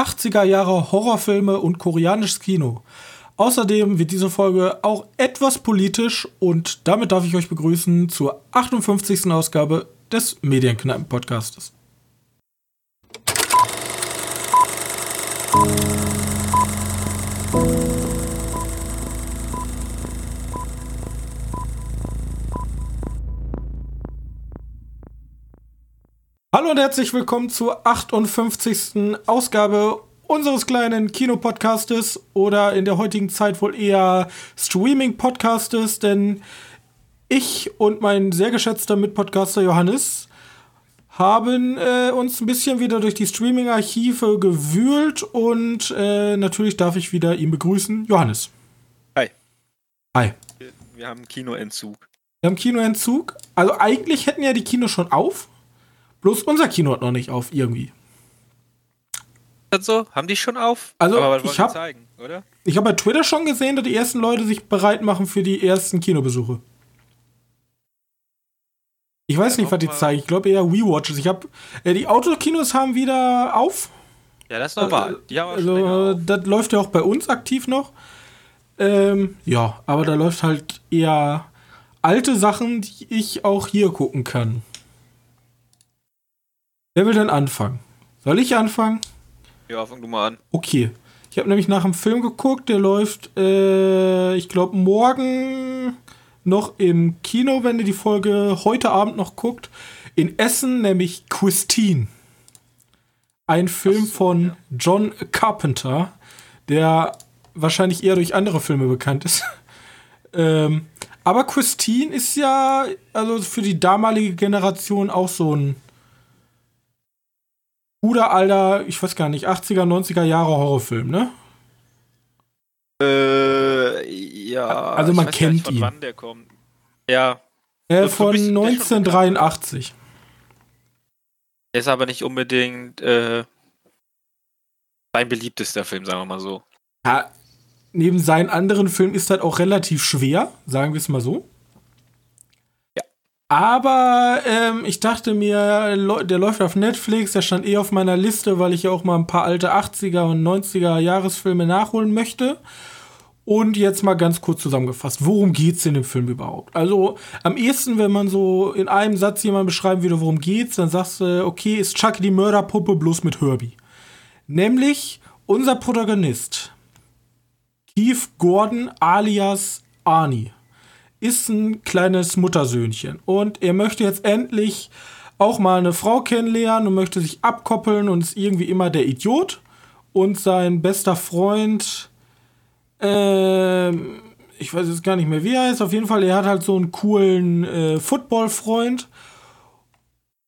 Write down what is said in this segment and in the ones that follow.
80er Jahre Horrorfilme und koreanisches Kino. Außerdem wird diese Folge auch etwas politisch und damit darf ich euch begrüßen zur 58. Ausgabe des Medienkneipen-Podcastes. Hallo und herzlich willkommen zur 58. Ausgabe unseres kleinen Kinopodcastes oder in der heutigen Zeit wohl eher Streaming-Podcastes, denn ich und mein sehr geschätzter Mitpodcaster Johannes haben äh, uns ein bisschen wieder durch die Streaming-Archive gewühlt und äh, natürlich darf ich wieder ihn begrüßen. Johannes. Hi. Hi. Wir haben Kinoentzug. Wir haben Kinoentzug. Also eigentlich hätten ja die Kinos schon auf. Bloß unser Kino hat noch nicht auf, irgendwie. Das so? Haben die schon auf? Also, Aber ich die hab- zeigen, oder? Ich habe bei Twitter schon gesehen, dass die ersten Leute sich bereit machen für die ersten Kinobesuche. Ich weiß Ja, nicht, was die zeigen. Ich glaube eher WeWatches. Ich habe äh, die Autokinos haben wieder auf. Ja, das ist normal. Die haben Also, äh, auf. das läuft ja auch bei uns aktiv noch. Ähm, ja, aber da läuft halt eher alte Sachen, die ich auch hier gucken kann. Wer will denn anfangen? Soll ich anfangen? Ja, fang du mal an. Okay. Ich habe nämlich nach einem Film geguckt, der läuft, äh, ich glaube, morgen noch im Kino, wenn ihr die Folge heute Abend noch guckt. In Essen, nämlich Christine. Ein Film so, von ja. John Carpenter, der wahrscheinlich eher durch andere Filme bekannt ist. ähm, aber Christine ist ja, also für die damalige Generation auch so ein guter alter, ich weiß gar nicht, 80er, 90er Jahre Horrorfilm, ne? Äh, ja. Also ich man weiß gar nicht, kennt ihn. wann der kommt. Ja. Äh, ist von ein bisschen- der ist schon 1983. Der ist aber nicht unbedingt äh, sein beliebtester Film, sagen wir mal so. Ja, neben seinen anderen Filmen ist das auch relativ schwer, sagen wir es mal so. Aber ähm, ich dachte mir, der läuft auf Netflix, der stand eh auf meiner Liste, weil ich ja auch mal ein paar alte 80er und 90er Jahresfilme nachholen möchte. Und jetzt mal ganz kurz zusammengefasst, worum geht's in dem Film überhaupt? Also am ehesten, wenn man so in einem Satz jemand beschreiben würde, worum geht's, dann sagst du, okay, ist Chucky die Mörderpuppe bloß mit Herbie. Nämlich unser Protagonist, Keith Gordon alias Arnie, ist ein kleines Muttersöhnchen und er möchte jetzt endlich auch mal eine Frau kennenlernen und möchte sich abkoppeln und ist irgendwie immer der Idiot und sein bester Freund ähm, ich weiß jetzt gar nicht mehr, wie er heißt. Auf jeden Fall, er hat halt so einen coolen äh, Football-Freund.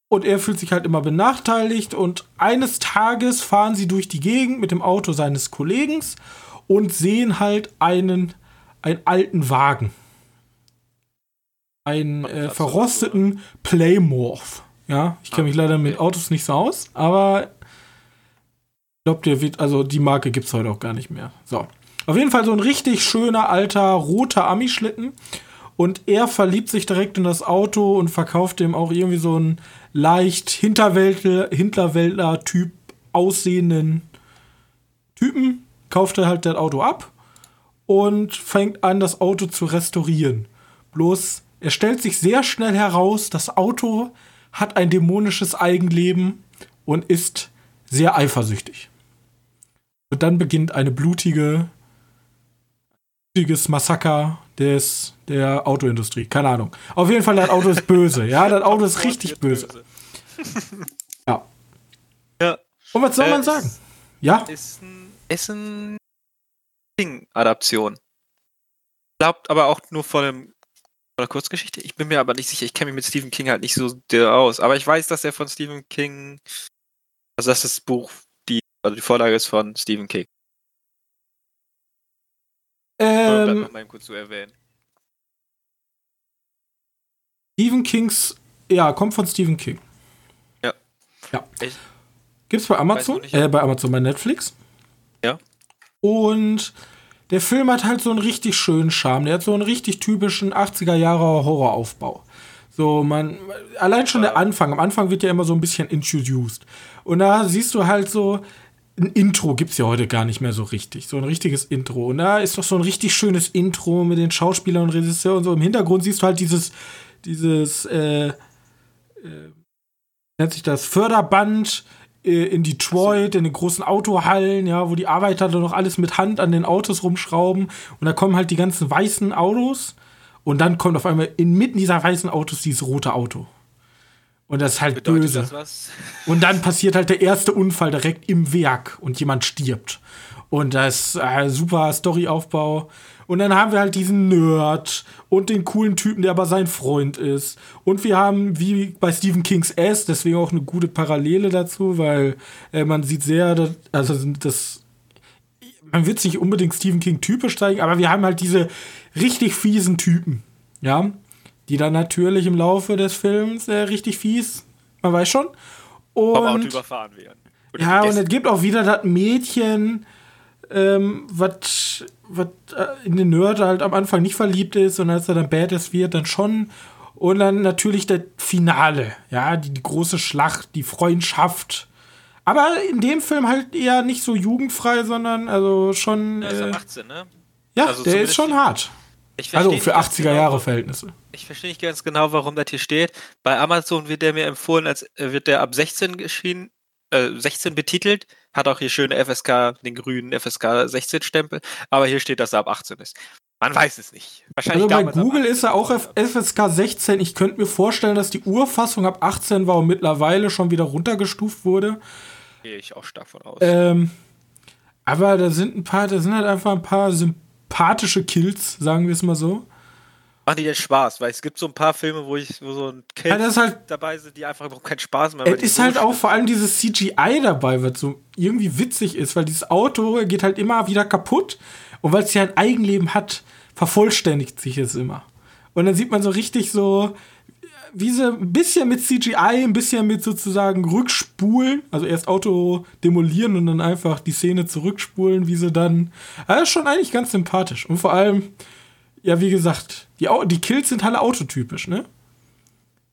Und er fühlt sich halt immer benachteiligt. Und eines Tages fahren sie durch die Gegend mit dem Auto seines Kollegen und sehen halt einen, einen alten Wagen. Einen äh, verrosteten Playmorph. Ja, ich kenne mich leider mit. Autos nicht so aus, aber ich glaube, der wird, also die Marke gibt es heute auch gar nicht mehr. So. Auf jeden Fall so ein richtig schöner alter roter Ami-Schlitten. Und er verliebt sich direkt in das Auto und verkauft dem auch irgendwie so einen leicht Hinterwäldler, Hinterwäldler-Typ aussehenden Typen. Kauft er halt das Auto ab und fängt an, das Auto zu restaurieren. Bloß, er stellt sich sehr schnell heraus, das Auto hat ein dämonisches Eigenleben und ist sehr eifersüchtig. Und dann beginnt eine blutige, blutiges Massaker des, der Autoindustrie. Keine Ahnung. Auf jeden Fall, das Auto ist böse. Ja, das Auto ist richtig böse. Ja. Ja. Und was soll Äh, man sagen? Ja? Ist ein, ist ein King-Adaption. Glaubt aber auch nur von einem einer Kurzgeschichte. Ich bin mir aber nicht sicher. Ich kenne mich mit Stephen King halt nicht so aus. Aber ich weiß, dass er von Stephen King, also dass das Buch, die, also die Vorlage ist von Stephen King. Ähm, mal kurz zu erwähnen. Stephen Kings, ja, kommt von Stephen King. Ja. Ja. Ich- Gibt's bei Amazon? Äh, bei Amazon, bei Netflix. Ja. Und der Film hat halt so einen richtig schönen Charme. Der hat so einen richtig typischen 80er Jahre Horroraufbau. So, man, allein schon der Anfang. Am Anfang wird ja immer so ein bisschen introduced. Und da siehst du halt so, ein Intro gibt es ja heute gar nicht mehr so richtig. So ein richtiges Intro. Und da ist doch so ein richtig schönes Intro mit den Schauspielern und Regisseuren und so. Im Hintergrund siehst du halt dieses, dieses, äh, äh, nennt sich das Förderband in Detroit, in den großen Autohallen, ja, wo die Arbeiter dann noch alles mit Hand an den Autos rumschrauben. Und da kommen halt die ganzen weißen Autos. Und dann kommt auf einmal inmitten dieser weißen Autos dieses rote Auto. Und das ist halt Bedeutet böse. Und dann passiert halt der erste Unfall direkt im Werk und jemand stirbt. Und das ist äh, super Storyaufbau. Und dann haben wir halt diesen Nerd und den coolen Typen, der aber sein Freund ist. Und wir haben, wie bei Stephen Kings S, deswegen auch eine gute Parallele dazu, weil äh, man sieht sehr, dass, also das, man wird es nicht unbedingt Stephen King typisch zeigen, aber wir haben halt diese richtig fiesen Typen, ja, die dann natürlich im Laufe des Films äh, richtig fies, man weiß schon. Vom Auto Und überfahren werden. Ja, und es gibt auch wieder das Mädchen, ähm, was was, äh, in den Nerd halt am Anfang nicht verliebt ist und als er dann Badass wird, dann schon. Und dann natürlich das Finale, ja, die, die große Schlacht, die Freundschaft. Aber in dem Film halt eher nicht so jugendfrei, sondern also schon. Der ist Äh, 18, ne? ja, also der ist schon hart. Also für nicht ganz 80er Jahre genau, Verhältnisse. Ich verstehe nicht ganz genau, warum das hier steht. Bei Amazon wird der mir empfohlen, als äh, wird der ab 16 geschienen, äh, 16 betitelt. Hat auch hier schöne FSK, den grünen FSK 16 Stempel. Aber hier steht, dass er ab 18 ist. Man weiß es nicht. Wahrscheinlich Also bei Google 18. ist er auch FSK 16. Ich könnte mir vorstellen, dass die Urfassung ab 18 war und mittlerweile schon wieder runtergestuft wurde. Gehe ich auch stark von aus. Ähm, aber da sind ein paar, da sind halt einfach ein paar sympathische Kills, sagen wir es mal so. Machen die denn Spaß? Weil es gibt so ein paar Filme, wo ich wo so ein Kill Ja, halt- dabei sind, die einfach überhaupt keinen Spaß mehr haben. Es ist halt auch vor allem dieses CGI dabei, was so irgendwie witzig ist, weil dieses Auto geht halt immer wieder kaputt und weil es ja ein Eigenleben hat, vervollständigt sich es immer. Und dann sieht man so richtig so, wie sie ein bisschen mit CGI, ein bisschen mit sozusagen Rückspulen, also erst Auto demolieren und dann einfach die Szene zurückspulen, wie sie dann. Das ist schon eigentlich ganz sympathisch. Und vor allem, ja, wie gesagt, die, die Kills sind alle autotypisch, ne?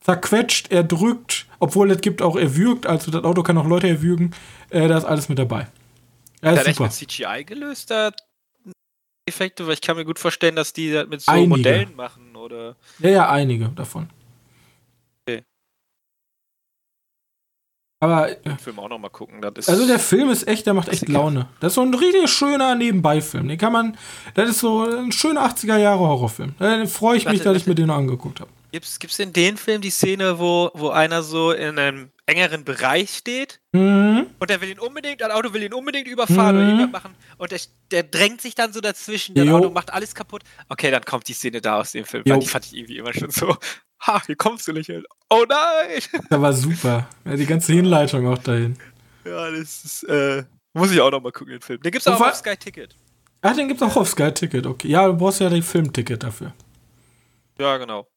Zerquetscht, er drückt, obwohl es gibt auch er würgt, also das Auto kann auch Leute erwürgen. Äh, da ist alles mit dabei. Ja, Hat ist echt super. mit CGI gelöst, da Effekte? Weil ich kann mir gut vorstellen, dass die das mit so Einige. Modellen machen oder. Ja, ja, einige davon. Aber, Den Film auch noch mal gucken. Das ist also der Film ist echt, der macht echt. Laune. Das ist so ein richtig schöner Nebenbeifilm. Den kann man, das ist so ein schöner 80er Jahre Horrorfilm. Da freue ich mich, Warte, dass ich warte. mir den noch angeguckt habe. Gibt's, gibt's in den Film die Szene, wo, wo einer so in einem engeren Bereich steht Mhm. und der will ihn unbedingt, ein Auto will ihn unbedingt überfahren Mhm. oder irgendwas machen und der, der drängt sich dann so dazwischen, der. Auto macht alles kaputt. Okay, dann kommt die Szene da aus dem Film, weil die fand ich irgendwie immer schon so, ha, hier kommst du nicht hin. Oh nein! Der war super. Ja, die ganze Hinleitung auch dahin. Ja, das ist, äh, muss ich auch noch mal gucken, den Film. Den gibt's auch auf Sky Ticket. Ach, den gibt's auch auf Sky Ticket, okay. Ja, du brauchst ja das Filmticket dafür. Ja, genau.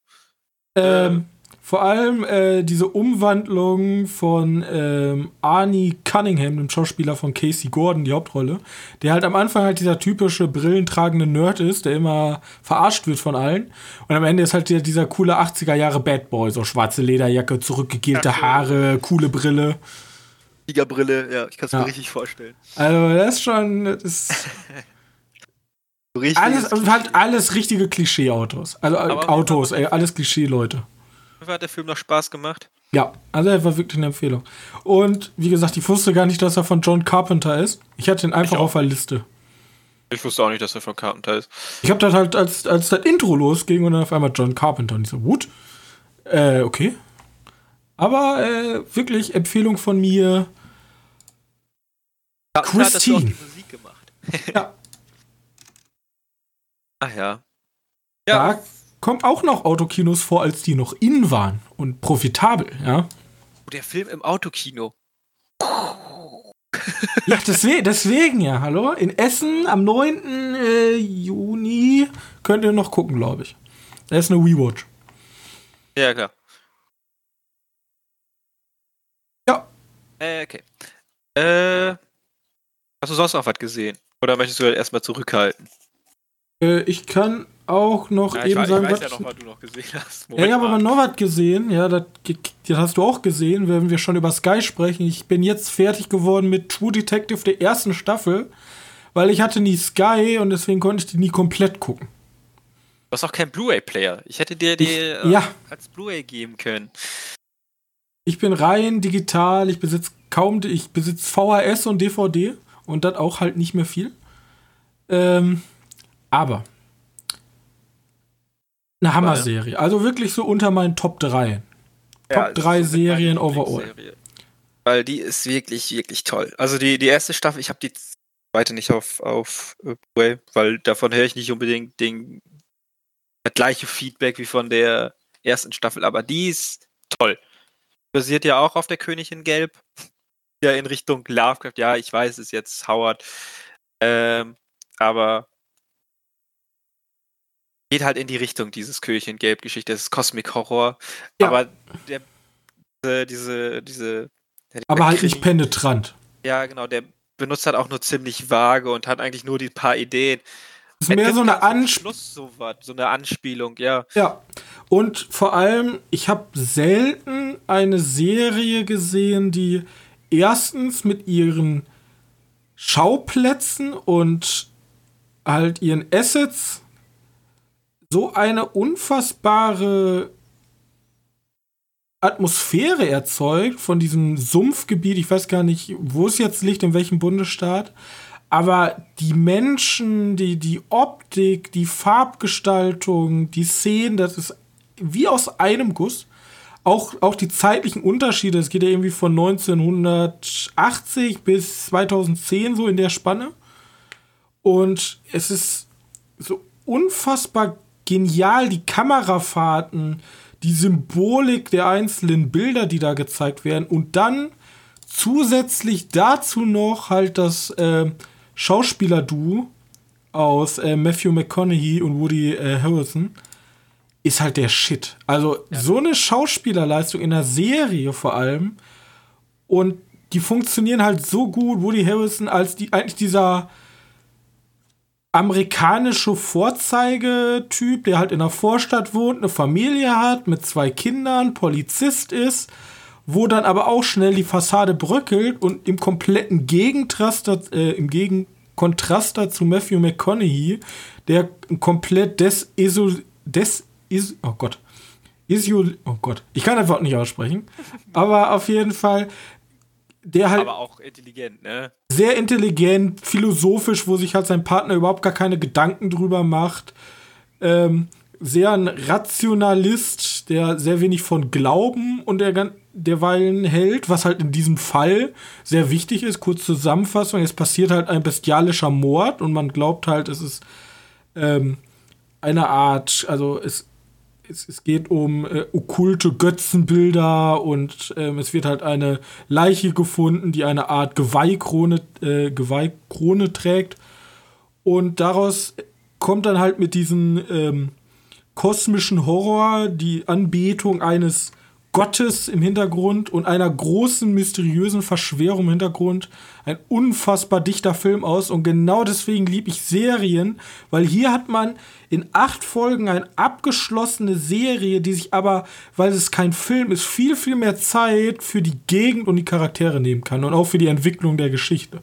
Ähm, vor allem äh, diese Umwandlung von ähm, Arnie Cunningham, dem Schauspieler von Casey Gordon, die Hauptrolle, der halt am Anfang halt dieser typische brillentragende Nerd ist, der immer verarscht wird von allen. Und am Ende ist halt dieser coole 80er Jahre Bad Boy, so schwarze Lederjacke, zurückgegelte. Haare, coole Brille. Tigerbrille, ja, ich kann es Ja. mir richtig vorstellen. Also das ist schon, das ist Richtig. alles, und halt alles richtige Klischee-Autos. Also Aber- Autos, ey, alles Klischee-Leute. Hat der Film noch Spaß gemacht. Ja, also er war wirklich eine Empfehlung. Und wie gesagt, ich wusste gar nicht, dass er von John Carpenter ist. Ich hatte ihn einfach auf der Liste. Ich wusste auch nicht, dass er von Carpenter ist. Ich habe das halt, als, als das Intro losging und dann auf einmal John Carpenter und ich so, gut. Äh, okay. Aber äh, wirklich Empfehlung von mir. Carpenter hat dazu auch die Christine. Musik gemacht. Ja. Ach ja. Da kommt auch noch Autokinos vor, als die noch in waren und profitabel, ja. Der Film im Autokino. Ja, deswegen, deswegen ja, hallo. In Essen am 9. Äh, Juni könnt ihr noch gucken, glaube ich. Da ist eine Rewatch. Ja, klar. Ja. Äh, okay. Äh, hast du sonst noch was gesehen? Oder möchtest du erstmal zurückhalten? Äh, ich kann auch noch Ja, eben ich, weiß, sagen, ich weiß was ja noch, was du noch gesehen hast. Ja, ich habe aber noch was gesehen. Ja, das, das hast du auch gesehen, wenn wir schon über Sky sprechen. Ich bin jetzt fertig geworden mit True Detective der ersten Staffel, weil ich hatte nie Sky und deswegen konnte ich die nie komplett gucken. Du hast auch keinen Blu-ray-Player. Ich hätte dir die äh, ja. als Blu-ray geben können. Ich bin rein digital, ich besitze kaum, ich besitze VHS und DVD und das auch halt nicht mehr viel. Ähm, aber eine Hammer-Serie. Also wirklich so unter meinen Top 3. Ja, Top 3 das ist so mit Serien overall. Weil die ist wirklich, wirklich toll. Also die, die erste Staffel, ich habe die zweite nicht auf, auf äh, Blu-ray, weil davon höre ich nicht unbedingt den, das gleiche Feedback wie von der ersten Staffel, aber die ist toll. Basiert ja auch auf der Königin Gelb. Ja, in Richtung Lovecraft. Ja, ich weiß, es jetzt Howard. Ähm, aber geht halt in die Richtung dieses Königin Gelb-Geschichte. Das ist Cosmic Horror. Ja. Aber der, diese, diese, diese. der- Aber halt nicht Krimi- penetrant. Ja, genau. Der benutzt halt auch nur ziemlich vage und hat eigentlich nur die paar Ideen. ist mehr so eine Anspielung. So so eine Anspielung, ja. Ja. Und vor allem, ich habe selten eine Serie gesehen, die erstens mit ihren Schauplätzen und halt ihren Assets so eine unfassbare Atmosphäre erzeugt von diesem Sumpfgebiet. Ich weiß gar nicht, wo es jetzt liegt, in welchem Bundesstaat. Aber die Menschen, die, die Optik, die Farbgestaltung, die Szenen, das ist wie aus einem Guss. Auch, auch die zeitlichen Unterschiede, es geht ja irgendwie von 1980 bis 2010 so in der Spanne. Und es ist so unfassbar genial, die Kamerafahrten, die Symbolik der einzelnen Bilder, die da gezeigt werden. Und dann zusätzlich dazu noch halt das äh, Schauspieler-Duo aus äh, Matthew McConaughey und Woody äh, Harrelson ist halt der Shit. Also so eine Schauspielerleistung in der Serie vor allem und die funktionieren halt so gut. Woody Harrelson als die eigentlich dieser amerikanische Vorzeigetyp, der halt in einer Vorstadt wohnt, eine Familie hat mit zwei Kindern, Polizist ist, wo dann aber auch schnell die Fassade bröckelt und im kompletten Gegentrast, äh, im Gegenkontrast dazu Matthew McConaughey, der komplett des, des is, oh Gott, Isol, oh Gott, ich kann einfach nicht aussprechen, aber auf jeden Fall, der halt Aber auch intelligent, ne? sehr intelligent, philosophisch, wo sich halt sein Partner überhaupt gar keine Gedanken drüber macht. Ähm, sehr ein Rationalist, der sehr wenig von Glauben und der derweilen hält, was halt in diesem Fall sehr wichtig ist. Kurz Zusammenfassung: Es passiert halt ein bestialischer Mord und man glaubt halt, es ist ähm, eine Art, also es, es, es geht um äh, okkulte Götzenbilder und ähm, es wird halt eine Leiche gefunden, die eine Art Geweihkrone, äh, Geweihkrone trägt. Und daraus kommt dann halt mit diesem ähm, kosmischen Horror die Anbetung eines Gottes im Hintergrund und einer großen mysteriösen Verschwörung im Hintergrund ein unfassbar dichter Film aus und genau deswegen liebe ich Serien, weil hier hat man in acht Folgen eine abgeschlossene Serie, die sich aber, weil es kein Film ist, viel, viel mehr Zeit für die Gegend und die Charaktere nehmen kann und auch für die Entwicklung der Geschichte.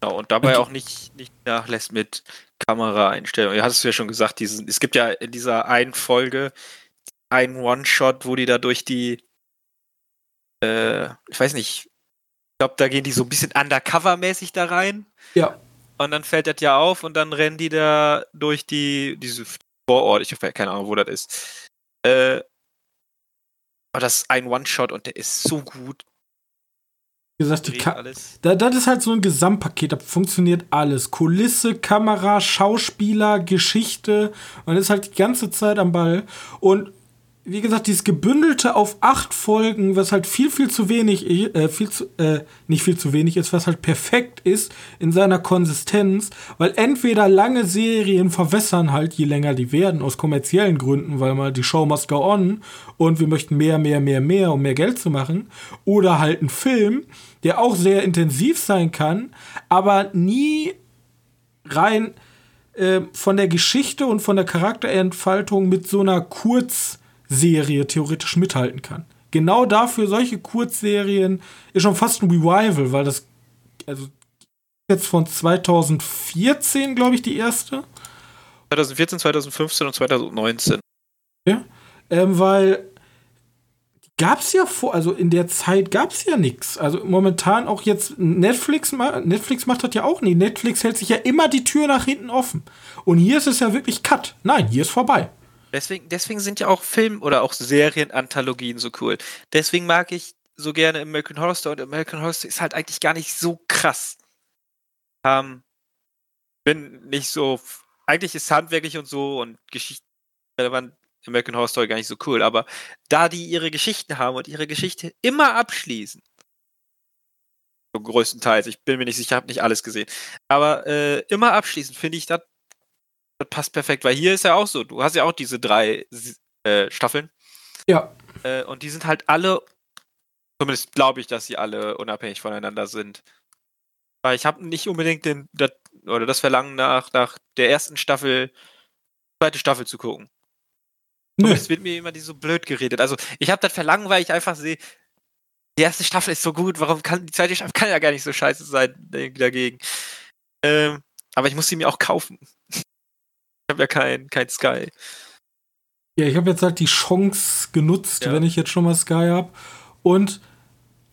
Genau, und dabei auch nicht, nicht nachlässt mit Kameraeinstellungen. Du hattest ja schon gesagt, diesen, es gibt ja in dieser einen Folge einen One-Shot, wo die da durch die, äh, ich weiß nicht, ich glaube, da gehen die so ein bisschen undercover-mäßig da rein. Ja. Und dann fällt das ja auf und dann rennen die da durch die, diese Vorort, ich habe keine Ahnung, wo das ist. Äh, aber das ist ein One-Shot und der ist so gut. Wie gesagt, die Ka alles. Da, das ist halt so ein Gesamtpaket, da funktioniert alles. Kulisse, Kamera, Schauspieler, Geschichte. Man ist halt die ganze Zeit am Ball. Und wie gesagt, dieses gebündelte auf acht Folgen, was halt viel, viel zu wenig, äh, viel zu, äh, nicht viel zu wenig ist, was halt perfekt ist in seiner Konsistenz, weil entweder lange Serien verwässern halt, je länger die werden, aus kommerziellen Gründen, weil mal die Show must go on und wir möchten mehr, mehr, mehr, mehr, um mehr Geld zu machen, oder halt ein Film, der auch sehr intensiv sein kann, aber nie rein äh, von der Geschichte und von der Charakterentfaltung mit so einer Kurzserie theoretisch mithalten kann. Genau dafür, solche Kurzserien, ist schon fast ein Revival, weil das, also jetzt von 2014, glaube ich, die erste. 2014, 2015 und 2019. Ja, ähm, weil gab es ja vor, also in der Zeit gab es ja nichts. Also momentan auch jetzt Netflix, Netflix macht das ja auch nicht. Netflix hält sich ja immer die Tür nach hinten offen. Und hier ist es ja wirklich Cut. Nein, hier ist vorbei. Deswegen, deswegen sind ja auch Film- oder auch Serienanthologien so cool. Deswegen mag ich so gerne American Horror Story und American Horror Story ist halt eigentlich gar nicht so krass. Ähm, bin nicht so, eigentlich ist handwerklich und so und Geschichte relevant American Horror Story gar nicht so cool, aber da die ihre Geschichten haben und ihre Geschichte immer abschließen, so größtenteils, ich bin mir nicht sicher, habe nicht alles gesehen, aber äh, immer abschließen, finde ich, das passt perfekt, weil hier ist ja auch so, du hast ja auch diese drei äh, Staffeln. Ja. Äh, und die sind halt alle, zumindest glaube ich, dass sie alle unabhängig voneinander sind. Weil ich habe nicht unbedingt den, das, oder das Verlangen nach, nach der ersten Staffel, zweite Staffel zu gucken. Nee. Es wird mir immer die so blöd geredet. Also ich habe das Verlangen, weil ich einfach sehe, die erste Staffel ist so gut, warum kann die zweite Staffel kann ja gar nicht so scheiße sein dagegen. Ähm, aber ich muss sie mir auch kaufen. Habe ja kein, kein Sky. Ja, ich habe jetzt halt die Chance genutzt, ja. wenn ich jetzt schon mal Sky habe. Und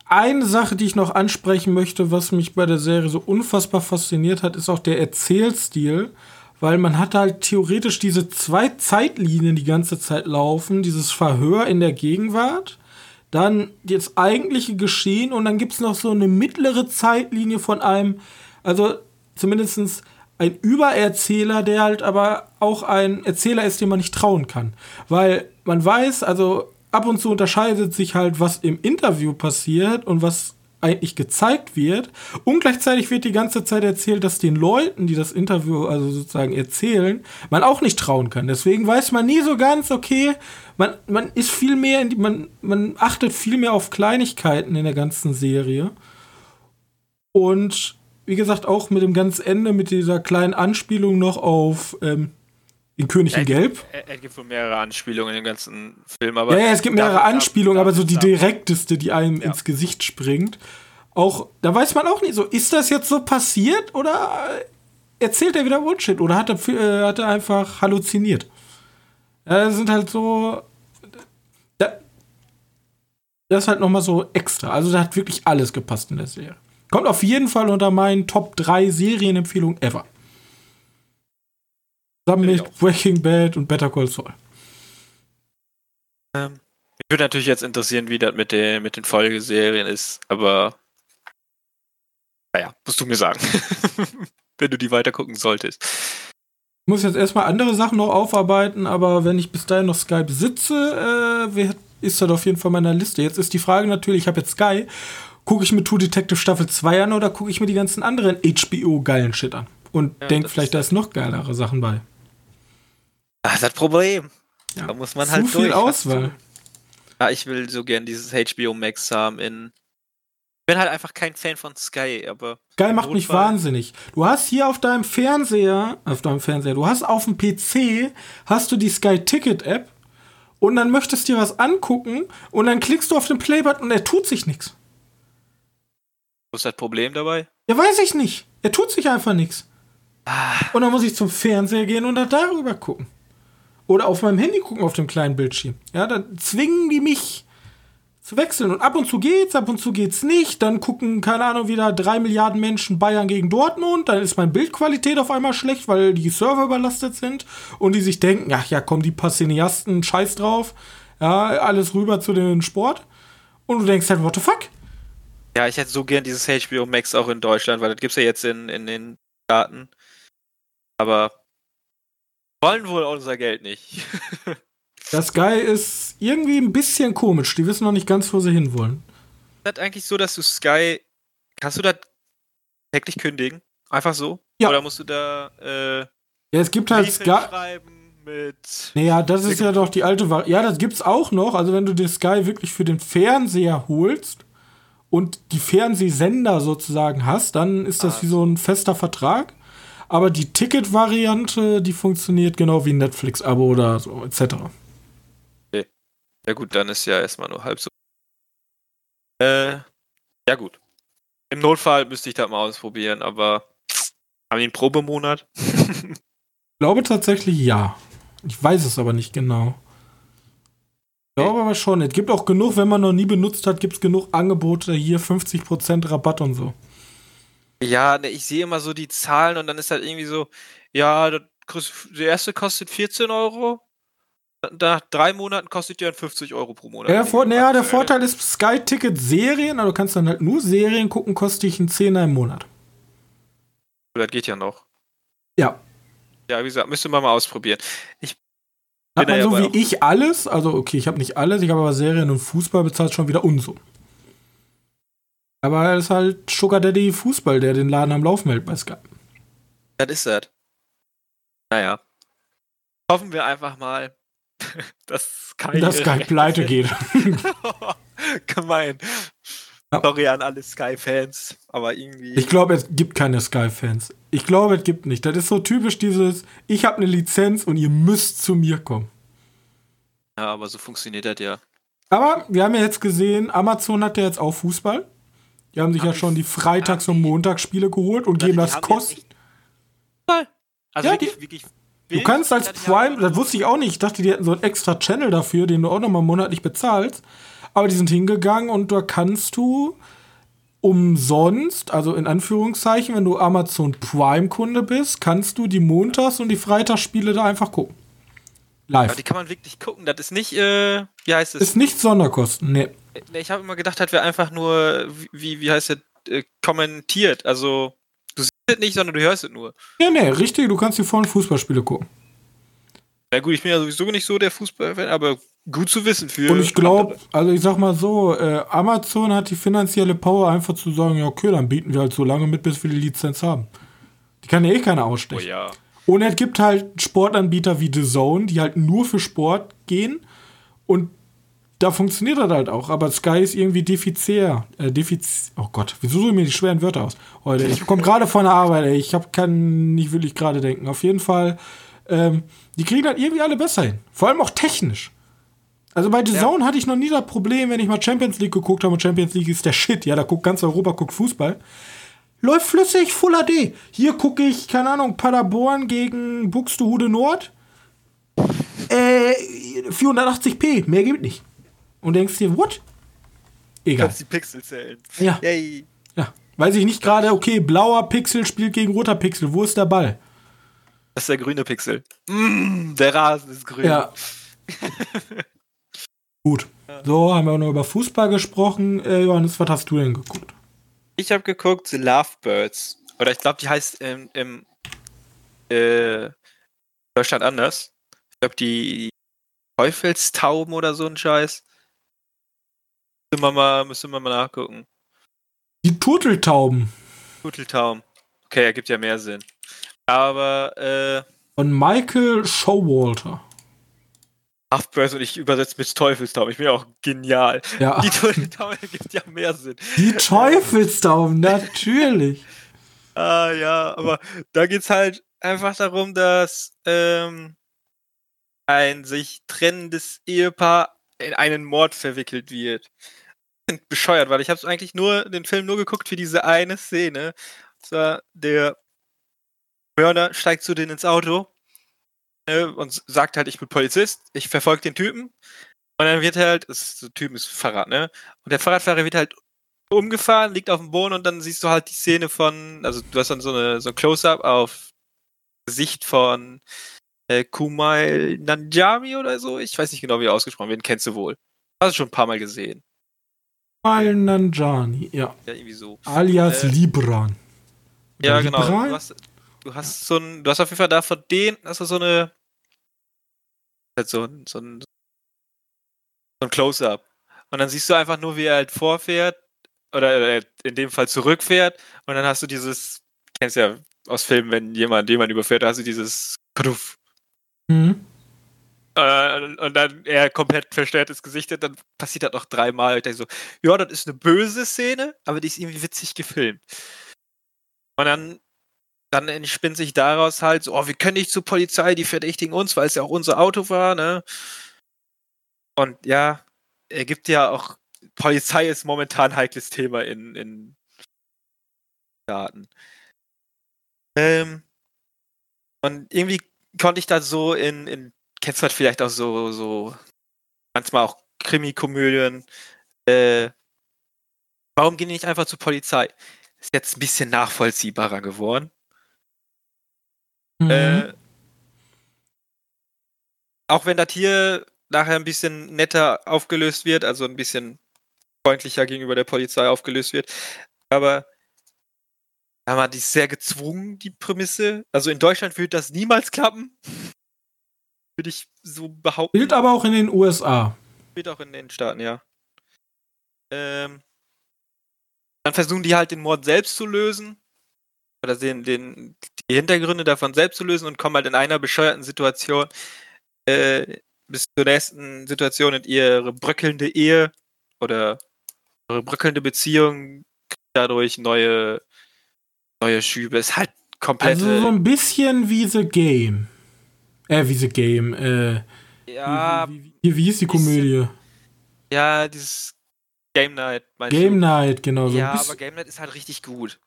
eine Sache, die ich noch ansprechen möchte, was mich bei der Serie so unfassbar fasziniert hat, ist auch der Erzählstil weil man hat halt theoretisch diese zwei Zeitlinien die ganze Zeit laufen, dieses Verhör in der Gegenwart, dann das eigentliche Geschehen und dann gibt es noch so eine mittlere Zeitlinie von einem, also zumindest ein Übererzähler, der halt aber auch ein Erzähler ist, dem man nicht trauen kann. Weil man weiß, also ab und zu unterscheidet sich halt, was im Interview passiert und was eigentlich gezeigt wird. Und gleichzeitig wird die ganze Zeit erzählt, dass den Leuten, die das Interview also sozusagen erzählen, man auch nicht trauen kann. Deswegen weiß man nie so ganz, okay, man, man ist viel mehr, die, man, man achtet viel mehr auf Kleinigkeiten in der ganzen Serie. Und wie gesagt, auch mit dem ganzen Ende, mit dieser kleinen Anspielung noch auf ähm, in König in Gelb. Es gibt wohl mehrere Anspielungen in dem ganzen Film, aber. Ja, ja es gibt mehrere Anspielungen, aber so die direkteste, die einem ja. ins Gesicht springt. Auch, da weiß man auch nicht so, ist das jetzt so passiert oder erzählt er wieder Bullshit oder hat er, äh, hat er einfach halluziniert? Ja, das sind halt so. Da, das ist halt nochmal so extra. Also da hat wirklich alles gepasst in der Serie. Kommt auf jeden Fall unter meinen Top 3 Serienempfehlungen ever. Zusammen mit Breaking Bad und Better Call Saul. Ähm, mich würde natürlich jetzt interessieren, wie das mit, den, mit den Folgeserien ist, aber naja, musst du mir sagen. wenn du die weitergucken solltest. Ich muss jetzt erstmal andere Sachen noch aufarbeiten, aber wenn ich bis dahin noch Sky besitze, äh, ist das auf jeden Fall meiner Liste. Jetzt ist die Frage natürlich, ich habe jetzt Sky, gucke ich mir True Detective Staffel 2 an oder gucke ich mir die ganzen anderen HBO-geilen Shit an? Und ja, denke vielleicht, da ist noch geilere Sachen bei. Das ist das Problem. Ja. Da muss man Zu halt viel durch. Auswahl. Ja, ich will so gern dieses HBO Max haben in. Ich bin halt einfach kein Fan von Sky, aber. Sky macht mich wahnsinnig. Du hast hier auf deinem Fernseher, auf deinem Fernseher, du hast auf dem PC, hast du die Sky Ticket App und dann möchtest du dir was angucken und dann klickst du auf den Playbutton und er tut sich nichts. Was ist das Problem dabei? Ja, weiß ich nicht. Er tut sich einfach nichts. Ah. Und dann muss ich zum Fernseher gehen und da darüber gucken. Oder auf meinem Handy gucken auf dem kleinen Bildschirm. Ja, dann zwingen die mich zu wechseln. Und ab und zu geht's, ab und zu geht's nicht. Dann gucken, keine Ahnung, wieder drei Milliarden Menschen Bayern gegen Dortmund. Dann ist meine Bildqualität auf einmal schlecht, weil die Server überlastet sind. Und die sich denken, ach ja, komm, die paar Cineasten, scheiß drauf. Ja, alles rüber zu den Sport. Und du denkst halt, what the fuck? Ja, ich hätte so gern dieses HBO Max auch in Deutschland, weil das gibt's ja jetzt in, in den Staaten. Aber wollen wohl unser Geld nicht. das Sky ist irgendwie ein bisschen komisch. Die wissen noch nicht ganz, wo sie hinwollen. Ist das eigentlich so, dass du Sky. Kannst du das täglich kündigen? Einfach so? Ja. Oder musst du da. Äh, ja, es gibt halt Sky. Mit naja, das ist ja doch die alte Variante. Ja, das gibt's auch noch. Also, wenn du dir Sky wirklich für den Fernseher holst und die Fernsehsender sozusagen hast, dann ist das ah. wie so ein fester Vertrag. Aber die Ticket-Variante, die funktioniert genau wie ein Netflix-Abo oder so, etc. Ja gut, dann ist ja erstmal nur halb so. Äh, ja gut. Im Notfall müsste ich das mal ausprobieren, aber haben die einen Probemonat? Ich glaube tatsächlich ja. Ich weiß es aber nicht genau. Ich glaube aber schon. Es gibt auch genug, wenn man noch nie benutzt hat, gibt es genug Angebote hier, 50% Rabatt und so. Ja, ne, ich sehe immer so die Zahlen und dann ist halt irgendwie so, ja, der erste kostet 14 Euro. Nach drei Monaten kostet die dann 50 Euro pro Monat. Ja, der, Vor naja, der Aktuell. Vorteil ist Sky-Ticket-Serien, also du kannst dann halt nur Serien gucken, kostet dich ein Zehner im Monat. Das geht ja noch. Ja. Ja, wie gesagt, müsste man mal ausprobieren. Ich Hat man so wie ich alles, also okay, ich habe nicht alles, ich habe aber Serien und Fußball bezahlt schon wieder Unsummen. Aber er ist halt Sugar Daddy Fußball, der den Laden am Laufen hält bei Sky. Das ist das. Naja. Hoffen wir einfach mal, dass Sky, Dass Sky pleite geht. Gemein. Ja. Sorry an alle Sky-Fans, aber irgendwie. Ich glaube, es gibt keine Sky-Fans. Ich glaube, es gibt nicht. Das ist so typisch dieses, ich habe eine Lizenz und ihr müsst zu mir kommen. ja, aber so funktioniert das ja. Aber wir haben ja jetzt gesehen, Amazon hat ja jetzt auch Fußball. Die haben sich Haben ja schon die Freitags- und Montagsspiele geholt und geben das kosten. Also Ja, wirklich, wirklich. Du kannst als Prime, das wusste ich auch nicht, ich dachte, die hätten so einen extra Channel dafür, den du auch nochmal monatlich bezahlst. Aber die sind hingegangen und da kannst du umsonst, also in Anführungszeichen, wenn du Amazon Prime-Kunde bist, kannst du die Montags- und die Freitagsspiele da einfach gucken. Live. die kann man wirklich gucken. Das ist nicht, äh, wie heißt es? Ist nicht Sonderkosten, nee. Nee, Ich habe immer gedacht, das wäre einfach nur, wie, wie heißt es, äh, kommentiert. Also, du siehst es nicht, sondern du hörst es nur. Nee, nee, richtig, du kannst die vollen Fußballspiele gucken. Na gut, ich bin ja sowieso nicht so der Fußballfan, aber gut zu wissen für. Und ich glaube, also ich sag mal so, äh, Amazon hat die finanzielle Power einfach zu sagen, ja okay, dann bieten wir halt so lange mit, bis wir die Lizenz haben. Die kann ja eh keiner Oh ausstechen. ja. Und es gibt halt Sportanbieter wie The Zone, die halt nur für Sport gehen. Und da funktioniert das halt auch. Aber Sky ist irgendwie defizitär. Äh, defiz oh Gott, wieso suche ich mir die schweren Wörter aus? Heute, ich komme gerade von der Arbeit, ey. Ich hab, kann nicht wirklich gerade denken. Auf jeden Fall, ähm, die kriegen halt irgendwie alle besser hin. Vor allem auch technisch. Also bei The Ja. Zone hatte ich noch nie das Problem, wenn ich mal Champions League geguckt habe und Champions League ist der Shit. Ja, da guckt ganz Europa, guckt Fußball. Läuft flüssig, Full HD. Hier gucke ich, keine Ahnung, Paderborn gegen Buxtehude Nord. Äh, 480p, mehr gibt nicht. Und denkst dir, what? Egal. Kannst die Pixel zählen. Ja. Yay. Ja. Weiß ich nicht gerade, okay, blauer Pixel spielt gegen roter Pixel. Wo ist der Ball? Das ist der grüne Pixel. Mm, der Rasen ist grün. Ja. Gut. So, haben wir auch noch über Fußball gesprochen. Äh, Johannes, was hast du denn geguckt? Ich habe geguckt, The Lovebirds. Oder ich glaube, die heißt im, im äh, Deutschland anders. Ich glaube, die Teufelstauben oder so ein Scheiß. Müssen wir mal, müssen wir mal nachgucken. Die Turteltauben Turteltaum. Okay, ergibt ja mehr Sinn. Aber, äh, von Michael Showalter. Lovebirds und ich übersetze mit Teufelstauben. Ich bin ja auch genial. Ja. Die Turteltaum ergibt ja mehr Sinn. Die Teufelstauben, natürlich. Ah ja, aber da geht's halt einfach darum, dass ähm, ein sich trennendes Ehepaar in einen Mord verwickelt wird. Bescheuert, weil ich habe eigentlich nur den Film nur geguckt für diese eine Szene. Und zwar der Mörder steigt zu denen ins Auto äh, und sagt halt, ich bin Polizist, ich verfolge den Typen. Und dann wird halt, das ein Typ ist Fahrrad, ne? Und der Fahrradfahrer wird halt umgefahren, liegt auf dem Boden und dann siehst du halt die Szene von, also du hast dann so, eine, so ein Close-Up auf Gesicht von äh, Kumail Nanjami oder so. Ich weiß nicht genau, wie er ausgesprochen wird, den kennst du wohl. Hast du schon ein paar Mal gesehen. Al Nanjani, ja. Ja, irgendwie so. Alias Äh, Libran. Ja, genau. Libran? Du hast, du hast so ein, du hast auf jeden Fall da von denen, hast du so eine, halt so, ein- so ein, so ein Close-Up. Und dann siehst du einfach nur, wie er halt vorfährt, oder äh, in dem Fall zurückfährt, und dann hast du dieses, kennst ja aus Filmen, wenn jemand jemand überfährt, hast du dieses Kruff. Mhm. Äh, und dann er komplett verstörtes Gesicht hat, dann passiert das noch dreimal. Ich denke so, ja, das ist eine böse Szene, aber die ist irgendwie witzig gefilmt. Und dann dann entspinnt sich daraus halt so, oh, wir können nicht zur Polizei, die verdächtigen uns, weil es ja auch unser Auto war, ne? Und ja, er gibt ja auch, Polizei ist momentan ein heikles Thema in, in Daten. Ähm, und irgendwie konnte ich da so in, in kennst du halt vielleicht auch so, so manchmal auch Krimi-Komödien, äh, warum gehen die nicht einfach zur Polizei? Ist jetzt ein bisschen nachvollziehbarer geworden. Mhm. Äh, auch wenn das hier nachher ein bisschen netter aufgelöst wird, also ein bisschen freundlicher gegenüber der Polizei aufgelöst wird. Aber ja, man, die ist sehr gezwungen, die Prämisse. Also in Deutschland würde das niemals klappen. Würde ich so behaupten. Gilt aber auch in den USA. Spielt auch in den Staaten, ja. Ähm, dann versuchen die halt den Mord selbst zu lösen. Oder den, den, die Hintergründe davon selbst zu lösen und kommen halt in einer bescheuerten Situation äh, bis zur nächsten Situation in ihre bröckelnde Ehe oder ihre bröckelnde Beziehung kriegt dadurch neue, neue Schübe. Ist halt komplett. Also so ein bisschen wie The Game. Äh, wie The Game. Äh, ja, wie, wie, wie hieß die Komödie? ja, dieses Game Night, Game du? Night, genau. So ja, aber Game Night ist halt richtig gut.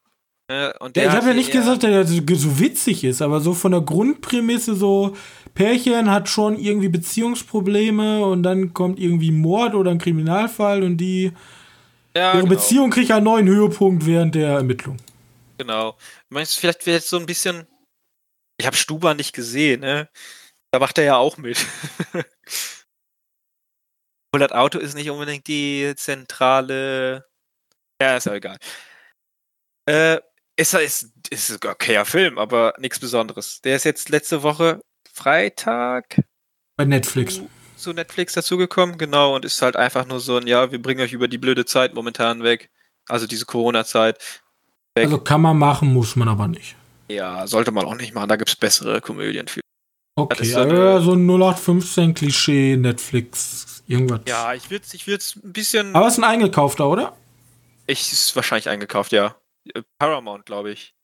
Ne? Und Ja, ich habe ja nicht gesagt, dass er so, witzig ist, aber so von der Grundprämisse so, Pärchen hat schon irgendwie Beziehungsprobleme und dann kommt irgendwie Mord oder ein Kriminalfall und die ja, ihre genau. Beziehung kriegt einen neuen Höhepunkt während der Ermittlung. Genau. Meinst du, vielleicht wäre jetzt so ein bisschen. Ich habe Stuber nicht gesehen, ne? Da macht er ja auch mit. Und das Auto ist nicht unbedingt die zentrale. Ja, ist ja egal. Äh, ist, ist, ist ein okayer Film, aber nichts Besonderes. Der ist jetzt letzte Woche Freitag Bei Netflix. zu, zu Netflix dazugekommen, genau, und ist halt einfach nur so ein, ja, wir bringen euch über die blöde Zeit momentan weg. Also diese Corona-Zeit. Also kann man machen, muss man aber nicht. Ja, sollte man auch nicht machen, da gibt es bessere Komödien für. Okay, so also eine- so ein 0815 Klischee, Netflix, irgendwas. Ja, ich würde es ich würd's ein bisschen. Aber es ist ein eingekaufter, oder? Ich ist wahrscheinlich eingekauft, ja. Äh, Paramount, glaube ich.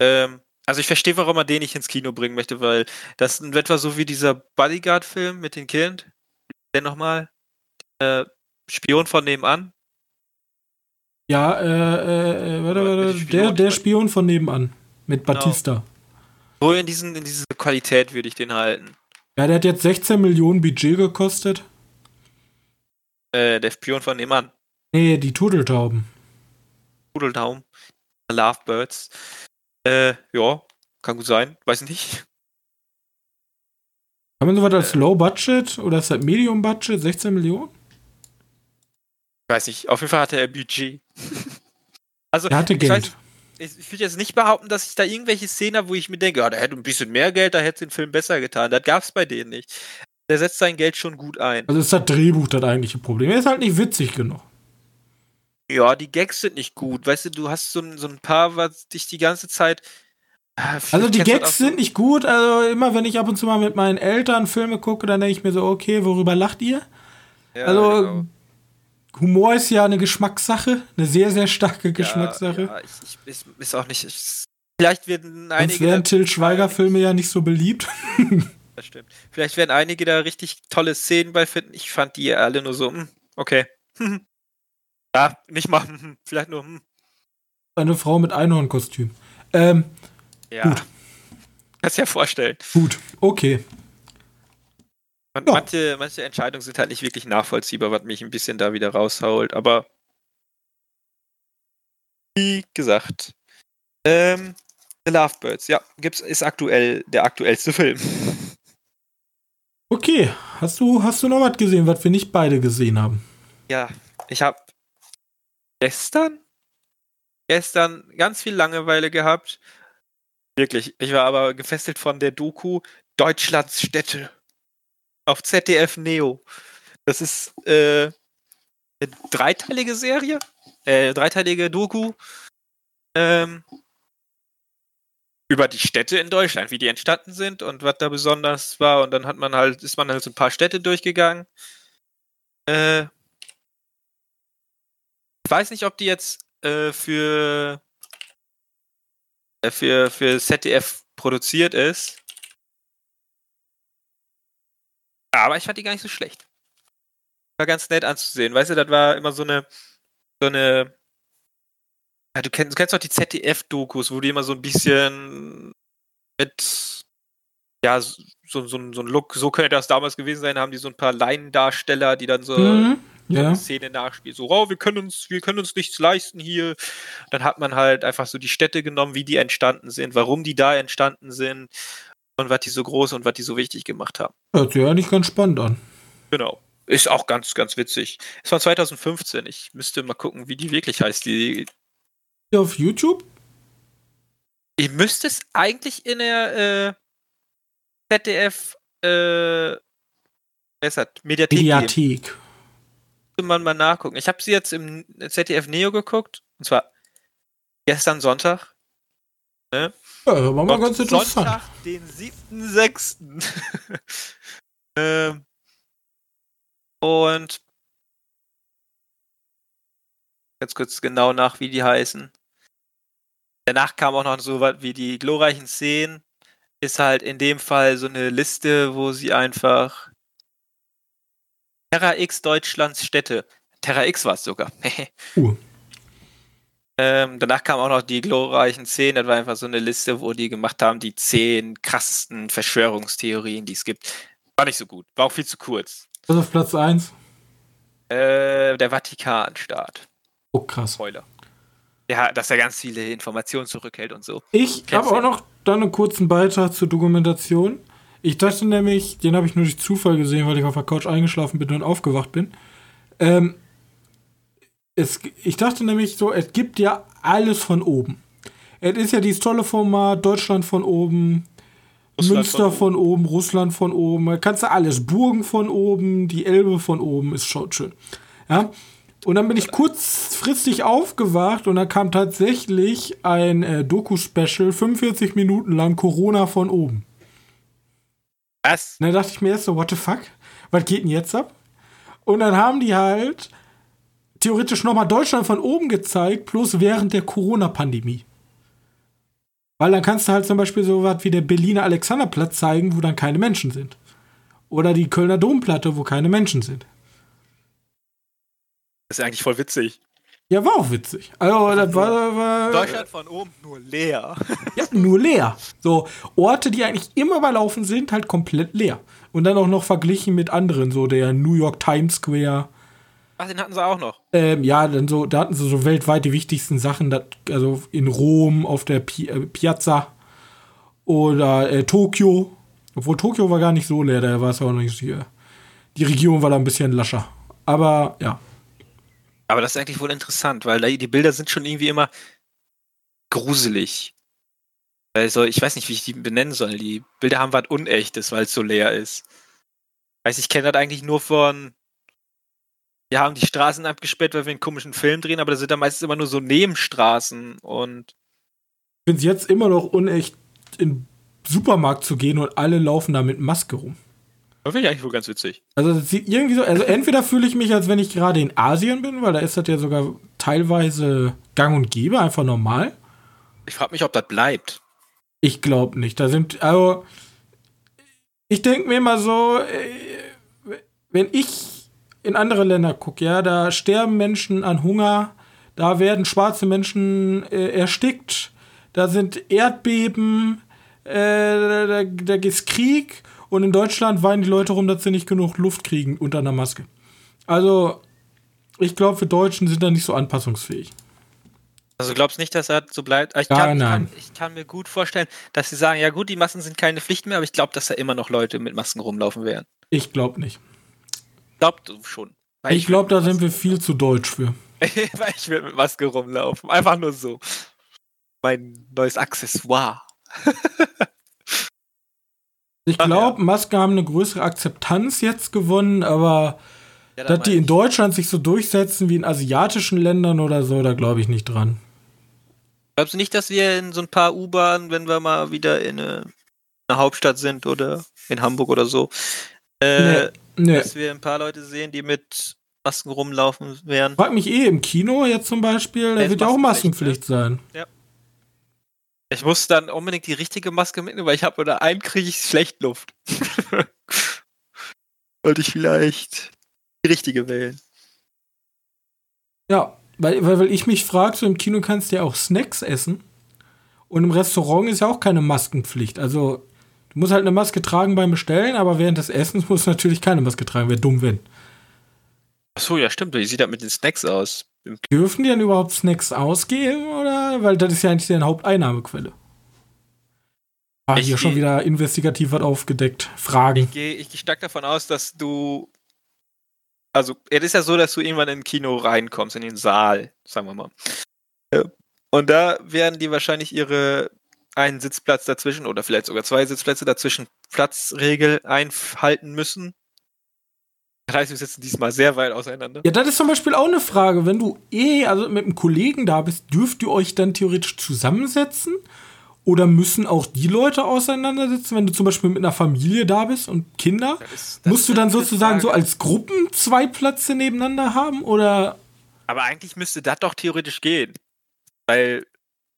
Ähm, also ich verstehe, warum man den nicht ins Kino bringen möchte, weil das ist etwa so wie dieser Bodyguard-Film mit dem Kind. Der nochmal. Äh, Spion von nebenan. Ja, äh, äh, äh, warte, warte, Spion, der, der Spion von nebenan. Mit Genau. Batista. So in, diesen, in diese Qualität würde ich den halten. Ja, der hat jetzt 16 Millionen Budget gekostet. Äh, der Spion von nebenan. Nee, die Turteltauben. Pudeldaum. Lovebirds. Äh, ja, kann gut sein. Weiß nicht. Haben wir sowas Äh. als Low Budget oder ist das Medium Budget? 16 Millionen? Weiß nicht. Auf jeden Fall hatte er Budget. also, Der hatte ich Geld. weiß- ich, will jetzt nicht behaupten, dass ich da irgendwelche Szenen habe, wo ich mir denke, ja, der hätte ein bisschen mehr Geld, da hätte den Film besser getan. Das gab es bei denen nicht. Der setzt sein Geld schon gut ein. Also ist das Drehbuch das eigentliche Problem. Er ist halt nicht witzig genug. Ja, die Gags sind nicht gut. Weißt du, du hast so ein, so ein paar, was dich die ganze Zeit. Ah, Also die Gags sind nicht gut. Also immer wenn ich ab und zu mal mit meinen Eltern Filme gucke, dann denke ich mir so, okay, worüber lacht ihr? Ja, also genau. Humor ist ja eine Geschmackssache, eine sehr, sehr starke Ja, Geschmackssache. Ja, ich, ich, ist, auch nicht. Ich, vielleicht werden Sonst einige. wären da- Till Schweiger-Filme ja nicht so beliebt. Das stimmt. Vielleicht werden einige da richtig tolle Szenen bei finden. Ich fand die alle nur so, hm, okay. ja, nicht mal, hm, vielleicht nur, hm. Eine Frau mit Einhornkostüm. Ähm, Ja. Gut. Kannst dir ja vorstellen. gut, okay. Man, Ja. manche, manche Entscheidungen sind halt nicht wirklich nachvollziehbar, was mich ein bisschen da wieder raushaut, aber wie gesagt. Ähm, The Lovebirds, ja, gibt's, ist aktuell der aktuellste Film. Okay, hast du, hast du noch was gesehen, was wir nicht beide gesehen haben? Ja, ich habe gestern, gestern ganz viel Langeweile gehabt. Wirklich, ich war aber gefesselt von der Doku Deutschlands Städte auf ZDF Neo. Das ist äh, eine dreiteilige Serie, äh, dreiteilige Doku ähm, über die Städte in Deutschland, wie die entstanden sind und was da besonders war. Und dann hat man halt, ist man halt so ein paar Städte durchgegangen. Äh, ich weiß nicht, ob die jetzt äh, für der für, für ZDF produziert ist. Aber ich fand die gar nicht so schlecht. War ganz nett anzusehen. Weißt du, das war immer so eine, so eine. Ja, du kennst, du kennst doch die ZDF-Dokus, wo die immer so ein bisschen mit, ja, so, so, so ein Look, so könnte das damals gewesen sein, haben die so ein paar Laiendarsteller, die dann so, Mhm. So Ja. eine Szene nachspielen. So, oh, wir können uns, wir können uns nichts leisten hier. Dann hat man halt einfach so die Städte genommen, wie die entstanden sind, warum die da entstanden sind und was die so groß und was die so wichtig gemacht haben. Hört sich eigentlich ganz spannend an. Genau. Ist auch ganz, ganz witzig. Es war 2015. Ich müsste mal gucken, wie die wirklich heißt. Die, auf YouTube? ich müsste es eigentlich in der äh, ZDF äh? Mediathek. Mediathek. Müsste man mal nachgucken. Ich habe sie jetzt im ZDF Neo geguckt. Und zwar gestern Sonntag. Ja, war mal Sonntag- ganz interessant. Sonntag, den 7.6. ähm, und ganz kurz genau nach, wie die heißen. Danach kam auch noch so was wie die glorreichen Szenen. Ist halt in dem Fall so eine Liste, wo sie einfach Terra X Deutschlands Städte. Terra X war es sogar. Uh. Ähm, danach kam auch noch die glorreichen Szenen. Das war einfach so eine Liste, wo die gemacht haben, die zehn krassesten Verschwörungstheorien, die es gibt. War nicht so gut. War auch viel zu kurz. Das ist auf Platz 1. Äh, der Vatikanstaat. Oh, krass. Spoiler. Ja, dass er ganz viele Informationen zurückhält und so. Ich habe auch noch dann einen kurzen Beitrag zur Dokumentation. Ich dachte nämlich, den habe ich nur durch Zufall gesehen, weil ich auf der Couch eingeschlafen bin und aufgewacht bin. Ähm, es, ich dachte nämlich so, es gibt ja alles von oben. Es ist ja dieses tolle Format, Deutschland von oben, Russland Münster von von oben. Russland von oben, kannst du alles, Burgen von oben, die Elbe von oben, ist schon schön. Ja. Und dann bin ich kurzfristig aufgewacht und da kam tatsächlich ein äh, Doku-Special, 45 Minuten lang Corona von oben. Was? Und dann dachte ich mir erst so, what the fuck? Was geht denn jetzt ab? Und dann haben die halt theoretisch nochmal Deutschland von oben gezeigt, plus während der Corona-Pandemie. Weil dann kannst du halt zum Beispiel so was wie der Berliner Alexanderplatz zeigen, wo dann keine Menschen sind. Oder die Kölner Domplatte, wo keine Menschen sind. Das ist eigentlich voll witzig. Ja, war auch witzig. Also, das war, war Deutschland von oben nur leer. ja, nur leer. So, Orte, die eigentlich immer überlaufen sind, halt komplett leer. Und dann auch noch verglichen mit anderen, so der New York Times Square. Ach, den hatten sie auch noch. Ähm, ja, dann so, da hatten sie so weltweit die wichtigsten Sachen, dat, also in Rom auf der Pi äh, Piazza oder äh, Tokio. Obwohl Tokio war gar nicht so leer, da war es auch nicht hier. Die Region war da ein bisschen lascher. Aber ja, Aber das ist eigentlich wohl interessant, weil die Bilder sind schon irgendwie immer gruselig. Also, ich weiß nicht, wie ich die benennen soll. Die Bilder haben was Unechtes, weil es so leer ist. Weiß ich kenne das eigentlich nur von. Wir haben die Straßen abgesperrt, weil wir einen komischen Film drehen, aber da sind da meistens immer nur so Nebenstraßen und ich finde es jetzt immer noch unecht, in den Supermarkt zu gehen und alle laufen da mit Maske rum. Das finde ich eigentlich wohl ganz witzig. Also sieht irgendwie so, also entweder fühle ich mich, als wenn ich gerade in Asien bin, weil da ist das ja sogar teilweise gang und gäbe, einfach normal. Ich frage mich, ob das bleibt. Ich glaube nicht. Da sind, also, ich denke mir immer so, äh, wenn ich in andere Länder gucke, ja, da sterben Menschen an Hunger, da werden schwarze Menschen äh, erstickt, da sind Erdbeben, äh, da, da, da ist Krieg und in Deutschland weinen die Leute rum, dass sie nicht genug Luft kriegen unter einer Maske. Also, ich glaube, wir Deutschen sind da nicht so anpassungsfähig. Also glaubst nicht, dass er so bleibt? Ich Ja, kann, nein. Ich, kann, ich kann mir gut vorstellen, dass sie sagen, ja gut, die Masken sind keine Pflicht mehr, aber ich glaube, dass da immer noch Leute mit Masken rumlaufen werden. Ich glaube nicht. Glaubt du schon. Weil Ich glaube, da sind wir viel zu deutsch für. Weil ich will mit Maske rumlaufen. Einfach nur so. Mein neues Accessoire. Ich glaube, Masken haben eine größere Akzeptanz jetzt gewonnen, aber Ja, dass die in Deutschland sich so durchsetzen wie in asiatischen Ländern oder so, da glaube ich nicht dran. Glaubst du nicht, dass wir in so ein paar U-Bahnen, wenn wir mal wieder in eine, eine Hauptstadt sind oder in Hamburg oder so, äh, Nee. dass wir ein paar Leute sehen, die mit Masken rumlaufen werden? Frag mich eh im Kino jetzt zum Beispiel, da Ja, wird ja auch Maskenpflicht, Maskenpflicht sein. Ich muss dann unbedingt die richtige Maske mitnehmen, weil ich habe oder einen kriege ich schlecht Luft. Wollte ich vielleicht die richtige wählen. Ja, weil, weil, weil ich mich frage, so im Kino kannst du ja auch Snacks essen. Und im Restaurant ist ja auch keine Maskenpflicht. Also, du musst halt eine Maske tragen beim Bestellen, aber während des Essens musst du natürlich keine Maske tragen. Wäre dumm, wenn. Achso, ja, stimmt. Wie sieht das mit den Snacks aus? Dürfen die dann überhaupt Snacks ausgeben? Oder? Weil das ist ja eigentlich deren Haupteinnahmequelle. Ah, Ich hier schon wieder investigativ was aufgedeckt. Fragen. Ich gehe ich geh stark davon aus, dass du. Also, es ist ja so, dass du irgendwann in ein Kino reinkommst, in den Saal, sagen wir mal. Und da werden die wahrscheinlich ihre einen Sitzplatz dazwischen oder vielleicht sogar zwei Sitzplätze dazwischen Platzregel einhalten müssen. Das heißt, wir sitzen diesmal sehr weit auseinander. Ja, das ist zum Beispiel auch eine Frage. Wenn du eh, also mit einem Kollegen da bist, dürft ihr euch dann theoretisch zusammensetzen? Oder müssen auch die Leute auseinandersitzen, wenn du zum Beispiel mit einer Familie da bist und Kinder? Das ist- das Musst du dann sozusagen so Frage. als Gruppen zwei Plätze nebeneinander haben? Oder Aber eigentlich müsste das doch theoretisch gehen. Weil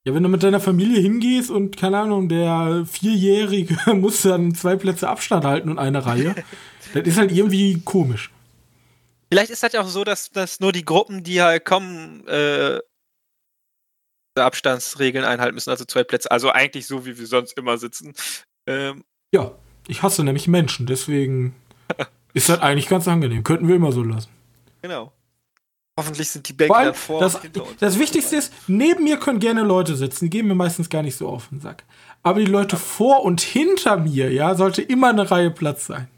ja, wenn du mit deiner Familie hingehst und keine Ahnung, der Vierjährige muss dann zwei Plätze Abstand halten und eine Reihe, das ist halt irgendwie komisch. Vielleicht ist das ja auch so, dass, dass nur die Gruppen, die halt kommen, äh, Abstandsregeln einhalten müssen, also zwei Plätze. Also eigentlich so, wie wir sonst immer sitzen. Ähm, Ja, ich hasse nämlich Menschen, deswegen ist das eigentlich ganz angenehm. Könnten wir immer so lassen. genau. Hoffentlich sind die Bänke Vor allem, dann vor das, das Wichtigste ist, neben mir können gerne Leute sitzen, die gehen mir meistens gar nicht so auf den Sack. Aber die Leute vor und hinter mir, ja, sollte immer eine Reihe Platz sein.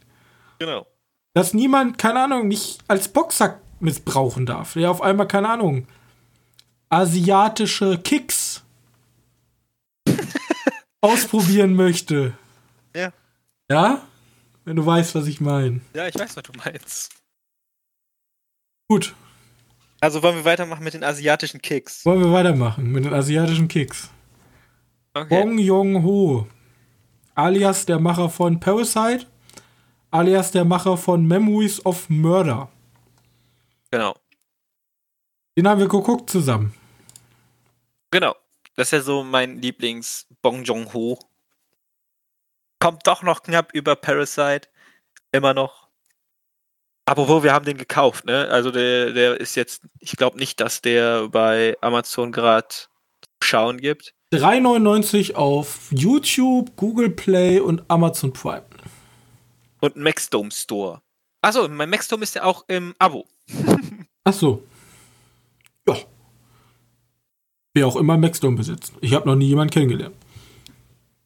Genau. Dass niemand, keine Ahnung, nicht als Boxsack missbrauchen darf. Der auf einmal, keine Ahnung, asiatische Kicks ausprobieren möchte. Ja. Ja? Wenn du weißt, was ich meine. Ja, ich weiß, was du meinst. Gut, Also wollen wir weitermachen mit den asiatischen Kicks. wollen wir weitermachen mit den asiatischen Kicks. Okay. Bong Joon-ho, alias der Macher von Parasite, alias der Macher von Memories of Murder. Genau. Den haben wir geguckt zusammen. Genau. Das ist ja so mein Lieblings Bong Joon-ho. Kommt doch noch knapp über Parasite. Immer noch. Apropos, wir haben den gekauft, ne? Also der, der ist jetzt, ich glaube nicht, dass der bei Amazon gerade schauen gibt. 3,99 auf YouTube, Google Play und Amazon Prime. Und Maxdome Store. Achso, mein Maxdome ist ja auch im Abo. Ach so. Ja. Wer auch immer Maxdome besitzt. Ich habe noch nie jemanden kennengelernt.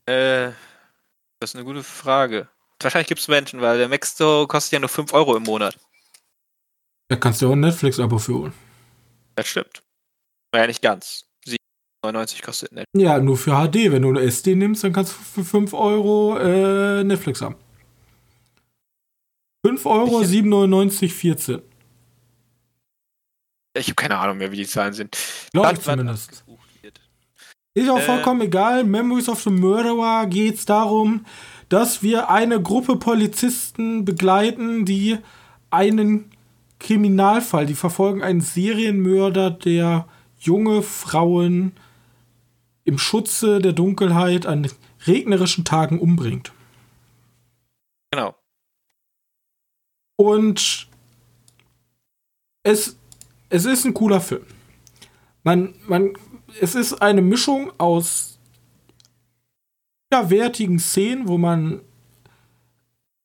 Äh, das ist eine gute Frage. Wahrscheinlich gibt es Menschen, weil der Maxdome kostet ja nur 5 Euro im Monat. Da kannst du auch ein Netflix-Abo für holen. Das stimmt. Naja, nicht ganz. 7,99 kostet net. Ja, nur für HD. Wenn du eine SD nimmst, dann kannst du für 5 Euro äh, Netflix haben. 5 Euro, Ich- 7,99, 14. Ich habe keine Ahnung mehr, wie die Zahlen sind. Glaube ich zumindest. Ist auch Äh. vollkommen egal. Memories of the Murderer geht es darum, dass wir eine Gruppe Polizisten begleiten, die einen Kriminalfall, die verfolgen einen Serienmörder, der junge Frauen im Schutze der Dunkelheit an regnerischen Tagen umbringt. Genau. Und es, es ist ein cooler Film. Man, man, es ist eine Mischung aus wertigen Szenen, wo man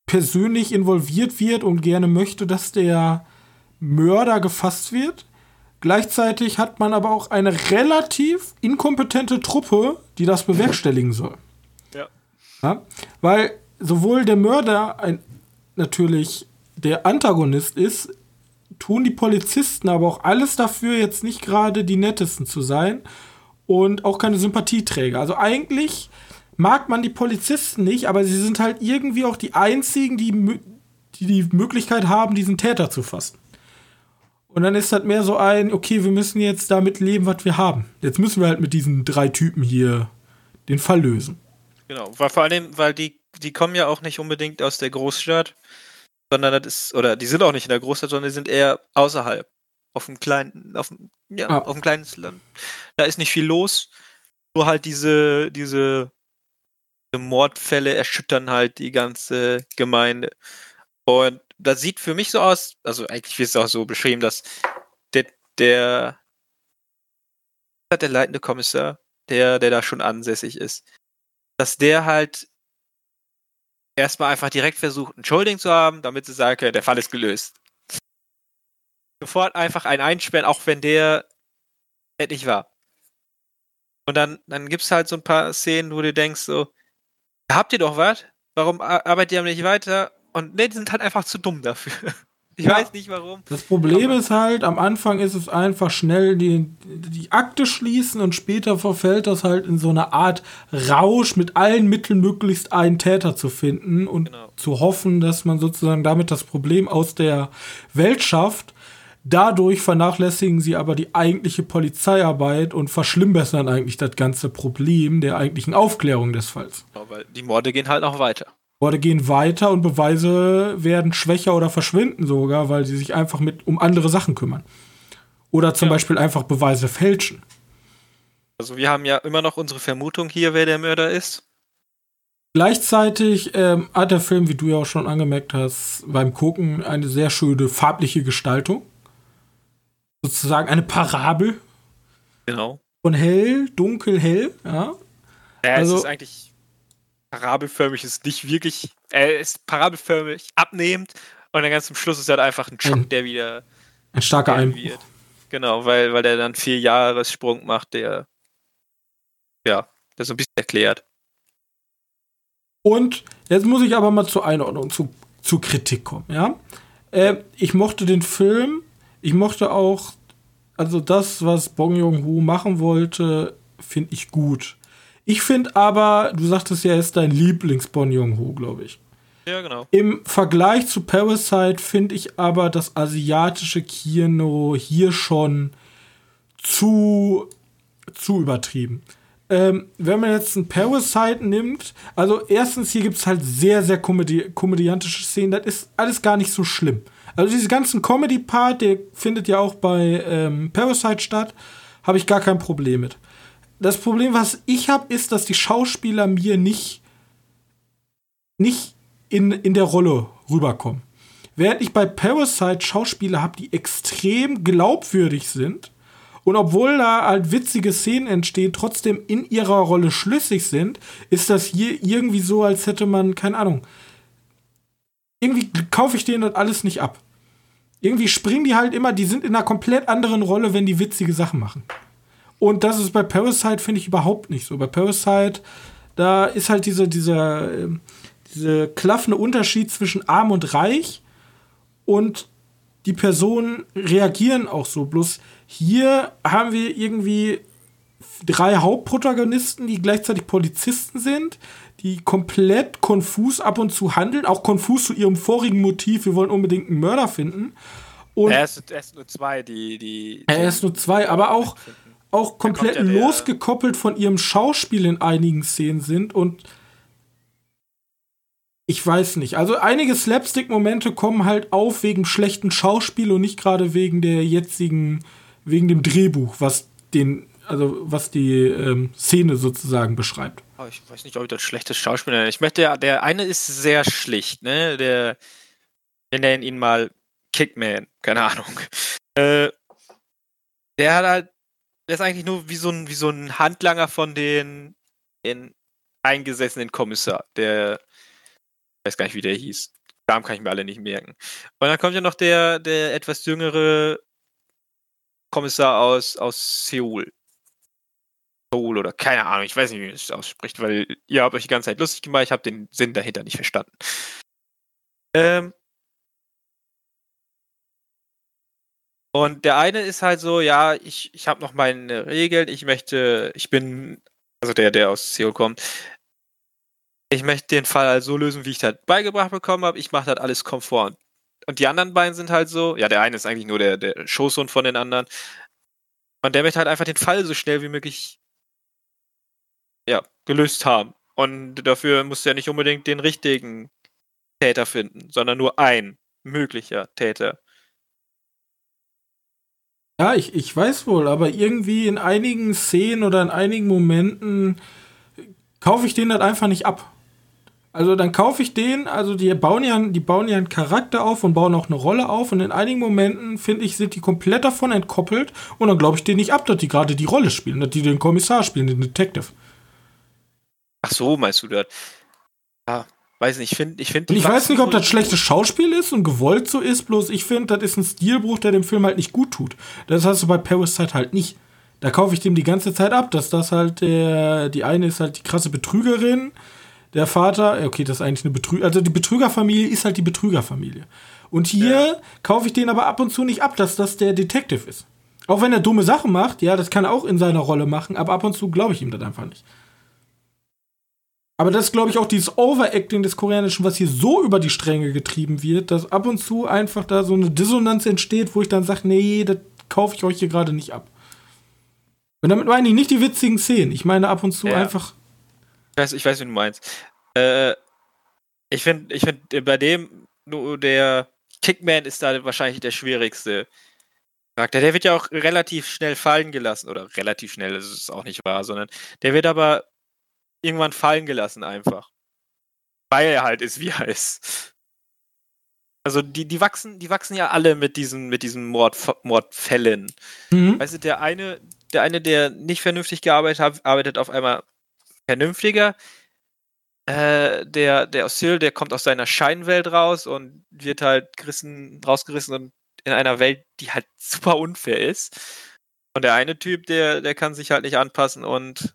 persönlich involviert wird und gerne möchte, dass der Mörder gefasst wird. Gleichzeitig hat man aber auch eine relativ inkompetente Truppe, die das bewerkstelligen soll. Ja. Ja? Weil sowohl der Mörder ein, natürlich der Antagonist ist, tun die Polizisten aber auch alles dafür, jetzt nicht gerade die nettesten zu sein und auch keine Sympathieträger. Also eigentlich mag man die Polizisten nicht, aber sie sind halt irgendwie auch die einzigen, die die, die Möglichkeit haben, diesen Täter zu fassen. Und dann ist das mehr so ein, okay, wir müssen jetzt damit leben, was wir haben. Jetzt müssen wir halt mit diesen drei Typen hier den Fall lösen. Genau. Weil vor allem, weil die, die kommen ja auch nicht unbedingt aus der Großstadt, sondern das ist, oder die sind auch nicht in der Großstadt, sondern die sind eher außerhalb. Auf einem kleinen, auf, dem- ja, Ah. auf einem kleines Land. Da ist nicht viel los. Nur halt diese, diese, diese Mordfälle erschüttern halt die ganze Gemeinde. Und das sieht für mich so aus, also eigentlich wird es auch so beschrieben, dass der, der, der leitende Kommissar, der, der da schon ansässig ist, dass der halt erstmal einfach direkt versucht, ein Schulding zu haben, damit sie sagen der Fall ist gelöst. Sofort einfach ein Einsperren, auch wenn der nicht war. Und dann, dann gibt es halt so ein paar Szenen, wo du denkst so, habt ihr doch was? Warum arbeitet ihr nicht weiter? Und ne, die sind halt einfach zu dumm dafür. Ich ja, weiß nicht warum. Das Problem ist halt, am Anfang ist es einfach schnell die, die Akte schließen und später verfällt das halt in so eine Art Rausch, mit allen Mitteln möglichst einen Täter zu finden und genau. zu hoffen, dass man sozusagen damit das Problem aus der Welt schafft. Dadurch vernachlässigen sie aber die eigentliche Polizeiarbeit und verschlimmbessern eigentlich das ganze Problem der eigentlichen Aufklärung des Falls. Genau, weil die Morde gehen halt noch weiter. Morde gehen weiter und Beweise werden schwächer oder verschwinden sogar, weil sie sich einfach mit um andere Sachen kümmern. Oder zum ja. Beispiel einfach Beweise fälschen. Also wir haben ja immer noch unsere Vermutung hier, wer der Mörder ist. Gleichzeitig ähm, hat der Film, wie du ja auch schon angemerkt hast, beim Gucken eine sehr schöne farbliche Gestaltung. Sozusagen eine Parabel. Genau. Von hell, dunkel, hell, ja. Ja, also, es ist eigentlich parabelförmig ist nicht wirklich, er ist parabelförmig abnehmend und dann ganz zum Schluss ist er halt einfach ein Schock, der wieder ein starker Einbruch. Genau, weil, weil der dann vier Jahressprung macht, der ja, das so ein bisschen erklärt. Und jetzt muss ich aber mal zur Einordnung, zu, zu Kritik kommen, ja. Äh, ich mochte den Film, ich mochte auch, also das, was Bong Joon-ho machen wollte, finde ich gut. Ich finde aber, du sagtest ja, er ist dein Lieblings-Bon Joon-ho, glaube ich. Ja, genau. Im Vergleich zu Parasite finde ich aber das asiatische Kino hier schon zu, zu übertrieben. Ähm, wenn man jetzt ein Parasite nimmt, also erstens, hier gibt es halt sehr, sehr komödi komödiantische Szenen, das ist alles gar nicht so schlimm. Also diese ganzen Comedy-Part, der findet ja auch bei ähm, Parasite statt, habe ich gar kein Problem mit das Problem, was ich habe, ist, dass die Schauspieler mir nicht, nicht in, in der Rolle rüberkommen. Während ich bei Parasite Schauspieler habe, die extrem glaubwürdig sind und obwohl da halt witzige Szenen entstehen, trotzdem in ihrer Rolle schlüssig sind, ist das hier irgendwie so, als hätte man, keine Ahnung, irgendwie kaufe ich denen das alles nicht ab. Irgendwie springen die halt immer, die sind in einer komplett anderen Rolle, wenn die witzige Sachen machen. Und das ist bei Parasite, finde ich, überhaupt nicht so. Bei Parasite, da ist halt dieser, dieser, ähm, dieser klaffende Unterschied zwischen arm und reich und die Personen reagieren auch so. Bloß hier haben wir irgendwie drei Hauptprotagonisten, die gleichzeitig Polizisten sind, die komplett konfus ab und zu handeln, auch konfus zu ihrem vorigen Motiv, wir wollen unbedingt einen Mörder finden. Und er, ist, er ist nur zwei, die, die. Er ist nur zwei, aber auch, finden auch komplett ja losgekoppelt von ihrem Schauspiel in einigen Szenen sind und ich weiß nicht. Also einige Slapstick-Momente kommen halt auf wegen schlechten Schauspiel und nicht gerade wegen der jetzigen, wegen dem Drehbuch, was den, also was die ähm, Szene sozusagen beschreibt. Oh, ich weiß nicht, ob ich das schlechtes Schauspiel nenne. Ich möchte, der, der eine ist sehr schlicht, ne? Der, wir nennen ihn mal Kickman, keine Ahnung. Äh, der hat halt der ist eigentlich nur wie so ein, wie so ein Handlanger von den, eingesessenen Kommissar, der weiß gar nicht, wie der hieß. Namen kann ich mir alle nicht merken. Und dann kommt ja noch der, der etwas jüngere Kommissar aus, aus Seoul. Seoul oder keine Ahnung, ich weiß nicht, wie man es ausspricht, weil ihr habt euch die ganze Zeit lustig gemacht, ich habe den Sinn dahinter nicht verstanden. Ähm, Und der eine ist halt so, ja, ich, ich habe noch meine Regeln, ich möchte, ich bin, also der, der aus Seoul kommt, ich möchte den Fall halt so lösen, wie ich das beigebracht bekommen habe, ich mache das alles komfort. Und die anderen beiden sind halt so, ja, der eine ist eigentlich nur der, der Schoßhund von den anderen. Und der möchte halt einfach den Fall so schnell wie möglich ja, gelöst haben. Und dafür muss er nicht unbedingt den richtigen Täter finden, sondern nur ein möglicher Täter. Ja, ich, ich weiß wohl, aber irgendwie in einigen Szenen oder in einigen Momenten kaufe ich den halt einfach nicht ab. Also dann kaufe ich den, also die bauen ja, die bauen ja einen Charakter auf und bauen auch eine Rolle auf und in einigen Momenten, finde ich, sind die komplett davon entkoppelt und dann glaube ich denen nicht ab, dass die gerade die Rolle spielen, dass die den Kommissar spielen, den Detective. Ach so, meinst du das? Ja, weiß nicht, ich finde, ich finde. Ich weiß nicht, ob das schlechtes Schauspiel ist und gewollt so ist, bloß ich finde, das ist ein Stilbruch, der dem Film halt nicht gut tut. Das hast du bei Parasite halt nicht. Da kaufe ich dem die ganze Zeit ab, dass das halt der, die eine ist halt die krasse Betrügerin, der Vater, okay, das ist eigentlich eine Betrüger, also die Betrügerfamilie ist halt die Betrügerfamilie. Und hier ja. kaufe ich den aber ab und zu nicht ab, dass das der Detective ist. Auch wenn er dumme Sachen macht, ja, das kann er auch in seiner Rolle machen, aber ab und zu glaube ich ihm das einfach nicht. Aber das ist, glaube ich, auch dieses Overacting des Koreanischen, was hier so über die Stränge getrieben wird, dass ab und zu einfach da so eine Dissonanz entsteht, wo ich dann sage, nee, das kaufe ich euch hier gerade nicht ab. Und damit meine ich nicht die witzigen Szenen. Ich meine ab und zu ja. einfach ich weiß, ich weiß, wie du meinst. Äh, ich finde, ich find, bei dem, nur der Kickman ist da wahrscheinlich der schwierigste Charakter. Der wird ja auch relativ schnell fallen gelassen. Oder relativ schnell, das ist auch nicht wahr, sondern der wird aber irgendwann fallen gelassen einfach. Weil er halt ist, wie er ist. Also die, die wachsen, die wachsen ja alle mit diesen, mit diesen Mord, Mordfällen. Mhm. Weißt du, der eine, der eine, der nicht vernünftig gearbeitet hat, arbeitet auf einmal vernünftiger. Äh, der, der Oscil, der kommt aus seiner Scheinwelt raus und wird halt gerissen, rausgerissen und in einer Welt, die halt super unfair ist. Und der eine Typ, der, der kann sich halt nicht anpassen und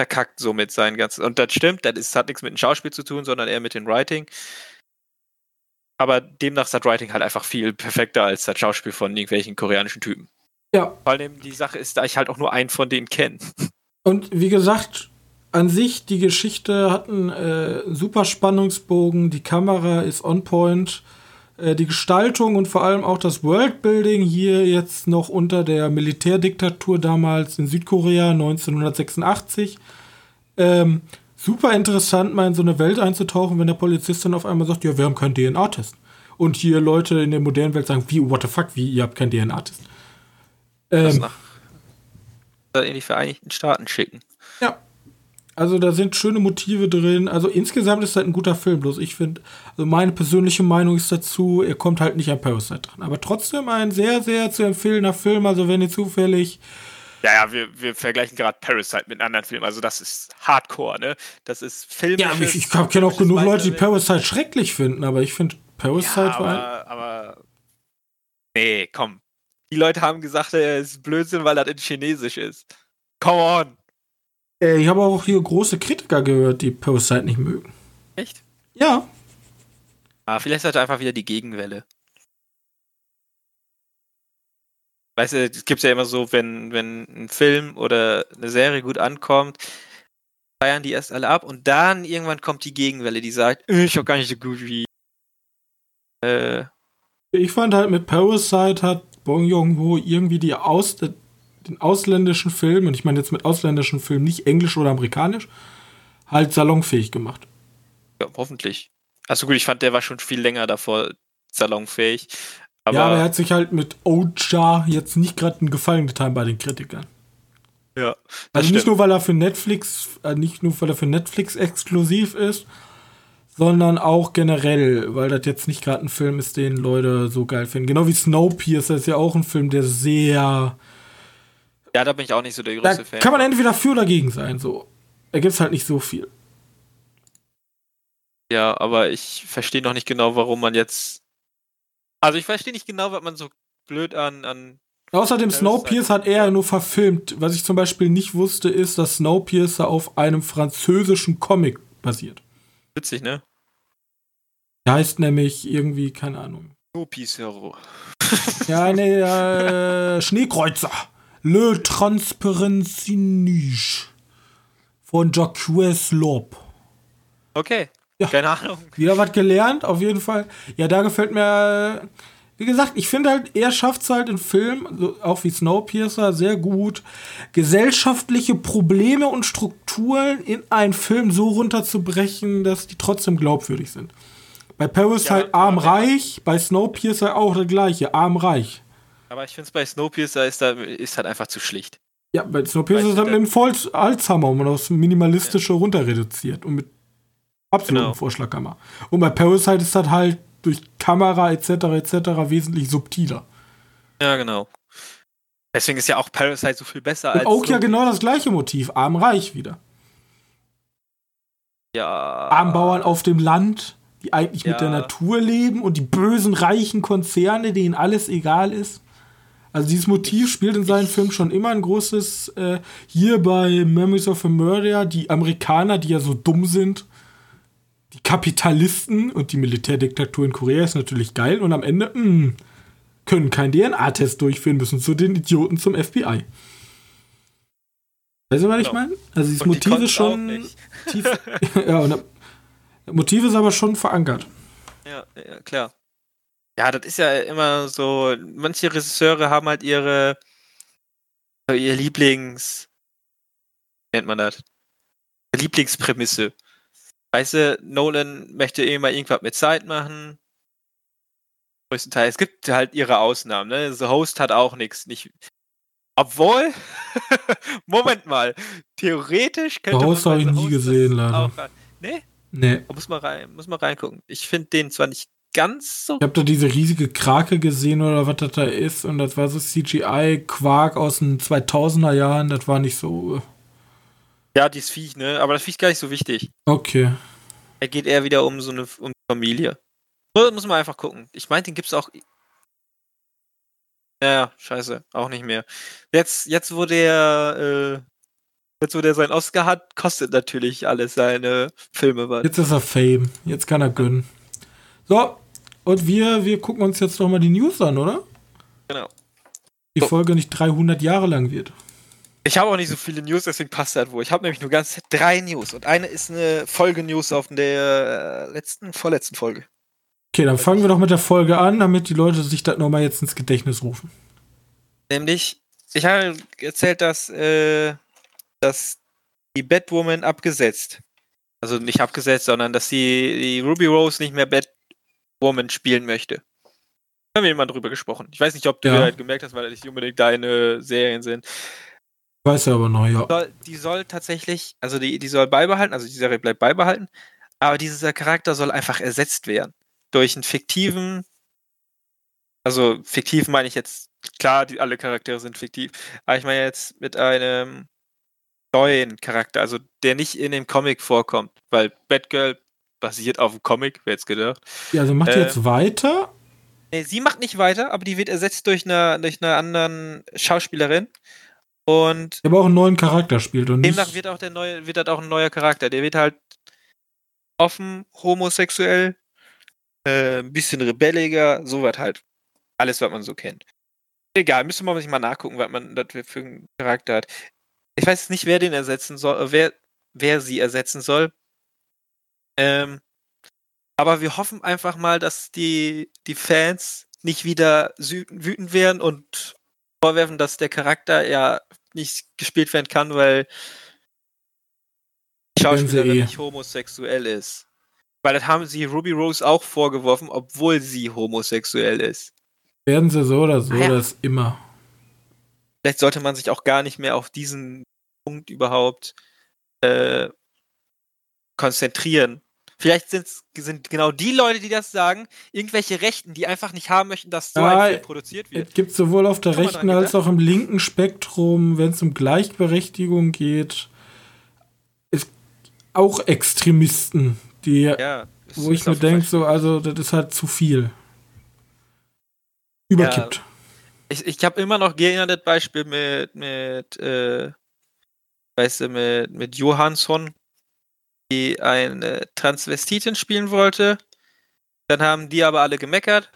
verkackt somit sein ganzes. Und das stimmt, das ist, hat nichts mit dem Schauspiel zu tun, sondern eher mit dem Writing. Aber demnach ist das Writing halt einfach viel perfekter als das Schauspiel von irgendwelchen koreanischen Typen. Ja. Vor allem die Sache ist, da ich halt auch nur einen von denen kenne. Und wie gesagt, an sich, die Geschichte hat einen äh, super Spannungsbogen, die Kamera ist on point, die Gestaltung und vor allem auch das Worldbuilding hier jetzt noch unter der Militärdiktatur damals in Südkorea 1986. Ähm, super interessant, mal in so eine Welt einzutauchen, wenn der Polizist dann auf einmal sagt, ja, wir haben keinen DNA-Test. Und hier Leute in der modernen Welt sagen, wie, what the fuck, wie, ihr habt keinen DNA-Test. Ähm, in die Vereinigten Staaten schicken. Ja. Also da sind schöne Motive drin. Also insgesamt ist das ein guter Film. Bloß ich finde, also meine persönliche Meinung ist dazu, er kommt halt nicht an Parasite dran. Aber trotzdem ein sehr, sehr zu empfehlender Film. Also wenn ihr zufällig ja, ja, wir, wir vergleichen gerade Parasite mit anderen Filmen. Also das ist Hardcore, ne? Das ist Film. Ja, ich, ich kenne auch genug Leute, die Parasite schrecklich finden, aber ich finde Parasite ja, aber, war. Aber. Nee, komm die Leute haben gesagt, er ist Blödsinn, weil er in Chinesisch ist. Come on! Äh, ich habe auch hier große Kritiker gehört, die Parasite nicht mögen. Echt? Ja. Ah, vielleicht hat er einfach wieder die Gegenwelle. Weißt du, es gibt ja immer so, wenn, wenn ein Film oder eine Serie gut ankommt, feiern die erst alle ab und dann irgendwann kommt die Gegenwelle, die sagt, äh, ich hab gar nicht so gut wie. Äh, ich fand halt mit Parasite hat Bong Joon-ho irgendwie die Aus, den ausländischen Film, und ich meine jetzt mit ausländischen Film nicht englisch oder amerikanisch, halt salonfähig gemacht. Ja, hoffentlich. Also gut, ich fand, der war schon viel länger davor salonfähig. Aber ja, aber er hat sich halt mit Oja jetzt nicht gerade einen Gefallen getan bei den Kritikern. Ja. Also nicht stimmt. nur, weil er für Netflix, äh, nicht nur, weil er für Netflix exklusiv ist, sondern auch generell, weil das jetzt nicht gerade ein Film ist, den Leute so geil finden. Genau wie Snowpiercer ist ja auch ein Film, der sehr. Ja, da bin ich auch nicht so der größte Fan. Kann man entweder für oder gegen sein, so. Da gibt es halt nicht so viel. Ja, aber ich verstehe noch nicht genau, warum man jetzt. Also ich verstehe nicht genau, was man so blöd an. an Außerdem Snowpiercer hat er nur verfilmt. Was ich zum Beispiel nicht wusste, ist, dass Snowpiercer auf einem französischen Comic basiert. Witzig, ne? Der heißt nämlich irgendwie, keine Ahnung. Snowpiercer. ja, ne, äh, Schneekreuzer. Le Transparency von Jacques Lob. Okay. Ja. Keine Ahnung. Wieder was gelernt, auf jeden Fall. Ja, da gefällt mir. Wie gesagt, ich finde halt, er schafft es halt in Filmen, auch wie Snowpiercer, sehr gut, gesellschaftliche Probleme und Strukturen in einen Film so runterzubrechen, dass die trotzdem glaubwürdig sind. Bei Parasite ja, arm-reich, bei Snowpiercer auch das gleiche, arm-reich. Aber ich finde es bei Snowpiercer ist, da, ist halt einfach zu schlicht. Ja, bei Snowpiercer ist halt mit dem Voll Alzheimer und aufs Minimalistische ja. runter reduziert und mit absolutem genau. Vorschlaghammer. Und bei Parasite ist das halt durch Kamera etc. etc. wesentlich subtiler. Ja, genau. Deswegen ist ja auch Parasite so viel besser und als. Auch ja genau das gleiche Motiv, arm-reich wieder. Ja. Armbauern auf dem Land, die eigentlich ja. mit der Natur leben und die bösen, reichen Konzerne, denen alles egal ist. Also dieses Motiv spielt in seinen Filmen schon immer ein großes. Äh, hier bei Memories of a Murder, die Amerikaner, die ja so dumm sind, die Kapitalisten und die Militärdiktatur in Korea ist natürlich geil und am Ende mh, hm, können keinen DNA-Test durchführen, müssen zu den Idioten zum FBI. Weißt du, was ich genau. meine? Also dieses Motiv ist schon tief. ja, und das Motiv ist aber schon verankert. Ja, ja, klar. Ja, das ist ja immer so. Manche Regisseure haben halt ihre ihr Lieblings. Wie nennt man das? Lieblingsprämisse. Weißt du, Nolan möchte eh mal irgendwas mit Zeit machen. Größtenteils. Es gibt halt ihre Ausnahmen, ne? The Host hat auch nichts. Nicht, obwohl, Moment mal, theoretisch könnte The Host habe ich nie Host gesehen, leider. Auch, nee? Nee. Muss mal rein, muss mal reingucken. Ich finde den zwar nicht ganz so. Ich habe da diese riesige Krake gesehen oder was das da ist und das war so CGI-Quark aus den 2000er Jahren, das war nicht so. Äh, ja, dieses Viech, ne? Aber das Viech ist gar nicht so wichtig. Okay. Er geht eher wieder um so eine um Familie. So, muss man einfach gucken. Ich meine, den gibt's auch. Ja, scheiße, auch nicht mehr. Jetzt, jetzt wo der, äh, jetzt wo der seinen Oscar hat, kostet natürlich alles seine Filme was. Jetzt ist er Fame. Jetzt kann er gönnen. So, und wir, wir gucken uns jetzt noch mal die News an, oder? Genau. Die so. Folge nicht 300 Jahre lang wird. Ich habe auch nicht so viele News, deswegen passt das wohl. Ich habe nämlich nur ganz drei News und eine ist eine Folge-News auf der äh, letzten, vorletzten Folge. Okay, dann fangen wir doch mit der Folge an, damit die Leute sich das nochmal jetzt ins Gedächtnis rufen. Nämlich, ich habe erzählt, dass, äh, dass die Batwoman abgesetzt. Also nicht abgesetzt, sondern dass sie die Ruby Rose nicht mehr Batwoman spielen möchte. Da haben wir mal drüber gesprochen. Ich weiß nicht, ob du ja. halt gemerkt hast, weil das nicht unbedingt deine Serien sind. Weiß er aber noch, ja. Die soll, die soll tatsächlich, also die, die soll beibehalten, also die Serie bleibt beibehalten, aber dieser Charakter soll einfach ersetzt werden. Durch einen fiktiven, also fiktiv meine ich jetzt, klar, die, alle Charaktere sind fiktiv, aber ich meine jetzt mit einem neuen Charakter, also der nicht in dem Comic vorkommt, weil Batgirl basiert auf dem Comic, wer jetzt gedacht. Ja, also macht äh, jetzt weiter? Nee, sie macht nicht weiter, aber die wird ersetzt durch eine, durch eine anderen Schauspielerin. Und der aber auch einen neuen Charakter spielt und demnach wird auch der neue, wird halt auch ein neuer Charakter. Der wird halt offen, homosexuell, äh, ein bisschen rebelliger, sowas halt. Alles, was man so kennt. Egal, müsste man sich mal nachgucken, was man das für einen Charakter hat. Ich weiß nicht, wer den ersetzen soll, äh, wer, wer sie ersetzen soll. Ähm, aber wir hoffen einfach mal, dass die, die Fans nicht wieder wütend werden und vorwerfen, dass der Charakter ja nicht gespielt werden kann, weil die Schauspielerin eh. nicht homosexuell ist. Weil das haben sie Ruby Rose auch vorgeworfen, obwohl sie homosexuell ist. Werden sie so oder so, ah, ja. das immer. Vielleicht sollte man sich auch gar nicht mehr auf diesen Punkt überhaupt äh, konzentrieren. Vielleicht sind genau die Leute, die das sagen, irgendwelche Rechten, die einfach nicht haben möchten, dass so ja, ein Film produziert wird. Es gibt sowohl auf der rechten als auch im linken Spektrum, wenn es um Gleichberechtigung geht, auch Extremisten, die, ja, wo ich mir denke, so, also das ist halt zu viel. Überkippt. Ja, ich ich habe immer noch gerne das Beispiel mit, mit äh, weißt du, mit, mit Johansson, die eine Transvestitin spielen wollte. Dann haben die aber alle gemeckert.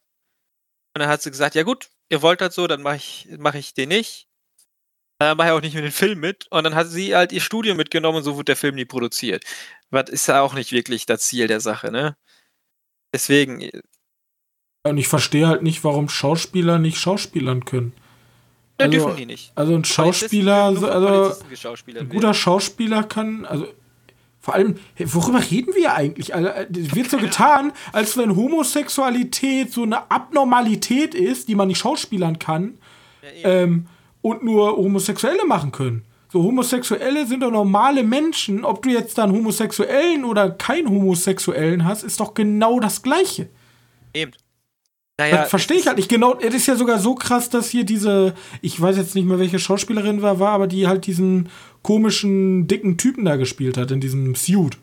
Und dann hat sie gesagt, ja gut, ihr wollt das so, dann mache ich, mach ich den nicht. Dann mache ich auch nicht mit dem Film mit. Und dann hat sie halt ihr Studio mitgenommen und so wurde der Film nie produziert. Was ist ja auch nicht wirklich das Ziel der Sache, ne? Deswegen. Äh, und ich verstehe halt nicht, warum Schauspieler nicht Schauspielern können. Ja, also, dürfen die nicht. Also ein Schauspieler, also, also ein guter Schauspieler kann, also Vor allem, worüber reden wir eigentlich? Also, es wird so getan, als wenn Homosexualität so eine Abnormalität ist, die man nicht schauspielern kann ja, ähm, und nur Homosexuelle machen können. So, Homosexuelle sind doch normale Menschen. Ob du jetzt dann Homosexuellen oder keinen Homosexuellen hast, ist doch genau das Gleiche. Eben. Naja, das verstehe ich halt nicht genau. Es ist ja sogar so krass, dass hier diese, ich weiß jetzt nicht mehr, welche Schauspielerin war, war, aber die halt diesen komischen, dicken Typen da gespielt hat, in diesem Suit.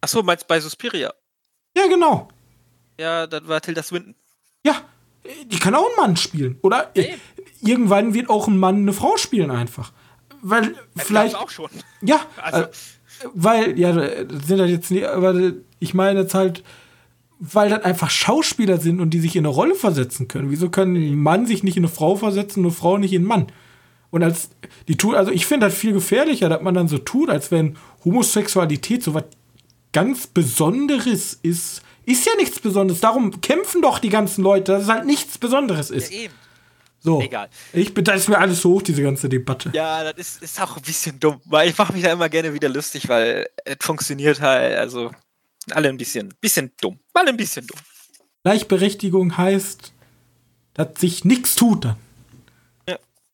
Achso, meinst du bei Suspiria? Ja, genau. Ja, das war Tilda Swinton. Ja, die kann auch einen Mann spielen. Oder hey. irgendwann wird auch ein Mann eine Frau spielen einfach. Weil ja, vielleicht. auch schon. Ja, also. Äh, weil, ja, sind halt jetzt nicht, aber ich meine jetzt halt, weil das einfach Schauspieler sind und die sich in eine Rolle versetzen können. Wieso können ein Mann sich nicht in eine Frau versetzen, eine Frau nicht in einen Mann? Und als die tut, also ich finde das viel gefährlicher, dass man dann so tut, als wenn Homosexualität so was ganz Besonderes ist. Ist ja nichts Besonderes. Darum kämpfen doch die ganzen Leute, dass es halt nichts Besonderes ist. Ja, eben. So. Egal. Ich bin, da ist mir alles so hoch, diese ganze Debatte. Ja, das ist, ist auch ein bisschen dumm, weil ich mache mich da immer gerne wieder lustig, weil es funktioniert halt, also alle ein bisschen, bisschen dumm. Mal ein bisschen dumm. Gleichberechtigung heißt, dass sich nichts tut dann.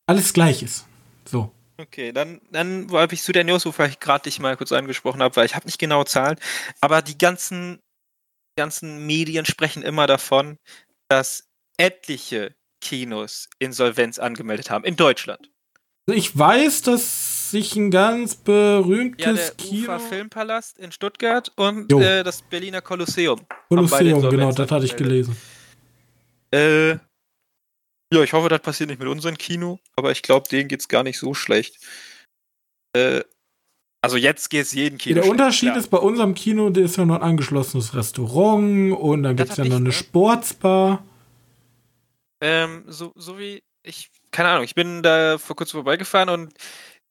Alles gleich ist. So. Okay, dann, dann habe ich zu der News, wofür ich gerade dich mal kurz angesprochen habe, weil ich habe nicht genau Zahlen, aber die ganzen, ganzen Medien sprechen immer davon, dass etliche Kinos Insolvenz angemeldet haben in Deutschland. Also ich weiß, dass sich ein ganz berühmtes ja, der Kino. Ufer Filmpalast in Stuttgart und äh, das Berliner Kolosseum. Kolosseum, genau, das hatte ich gelesen. Äh, ja, ich hoffe, das passiert nicht mit unserem Kino, aber ich glaube, denen geht es gar nicht so schlecht. Äh, also jetzt geht es jeden Kino. Der schlecht, Unterschied klar. ist bei unserem Kino, der ist ja noch ein angeschlossenes Restaurant und dann gibt es ja noch eine ne? Sportsbar. Ähm, so, so wie ich, keine Ahnung, ich bin da vor kurzem vorbeigefahren und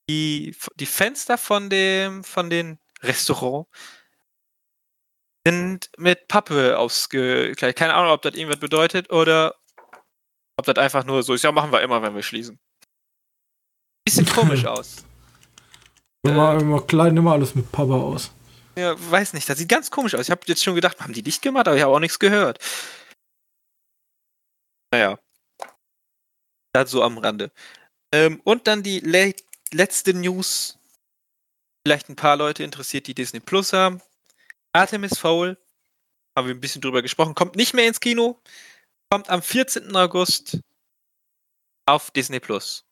die, die Fenster von dem, von den Restaurant sind mit Pappe ausgekleidet. Keine Ahnung, ob das irgendwas bedeutet oder ob das einfach nur so ist. Ja, machen wir immer, wenn wir schließen. Bisschen komisch aus. Immer, äh, immer klein, immer alles mit Pappe aus. Ja, weiß nicht, das sieht ganz komisch aus. Ich habe jetzt schon gedacht, haben die dicht gemacht, aber ich habe auch nichts gehört. Naja. Das so am Rande. Ähm, und dann die le letzte News. Vielleicht ein paar Leute interessiert, die Disney Plus haben. Artemis Fowl. Haben wir ein bisschen drüber gesprochen. Kommt nicht mehr ins Kino. Kommt am 14. August auf Disney Plus.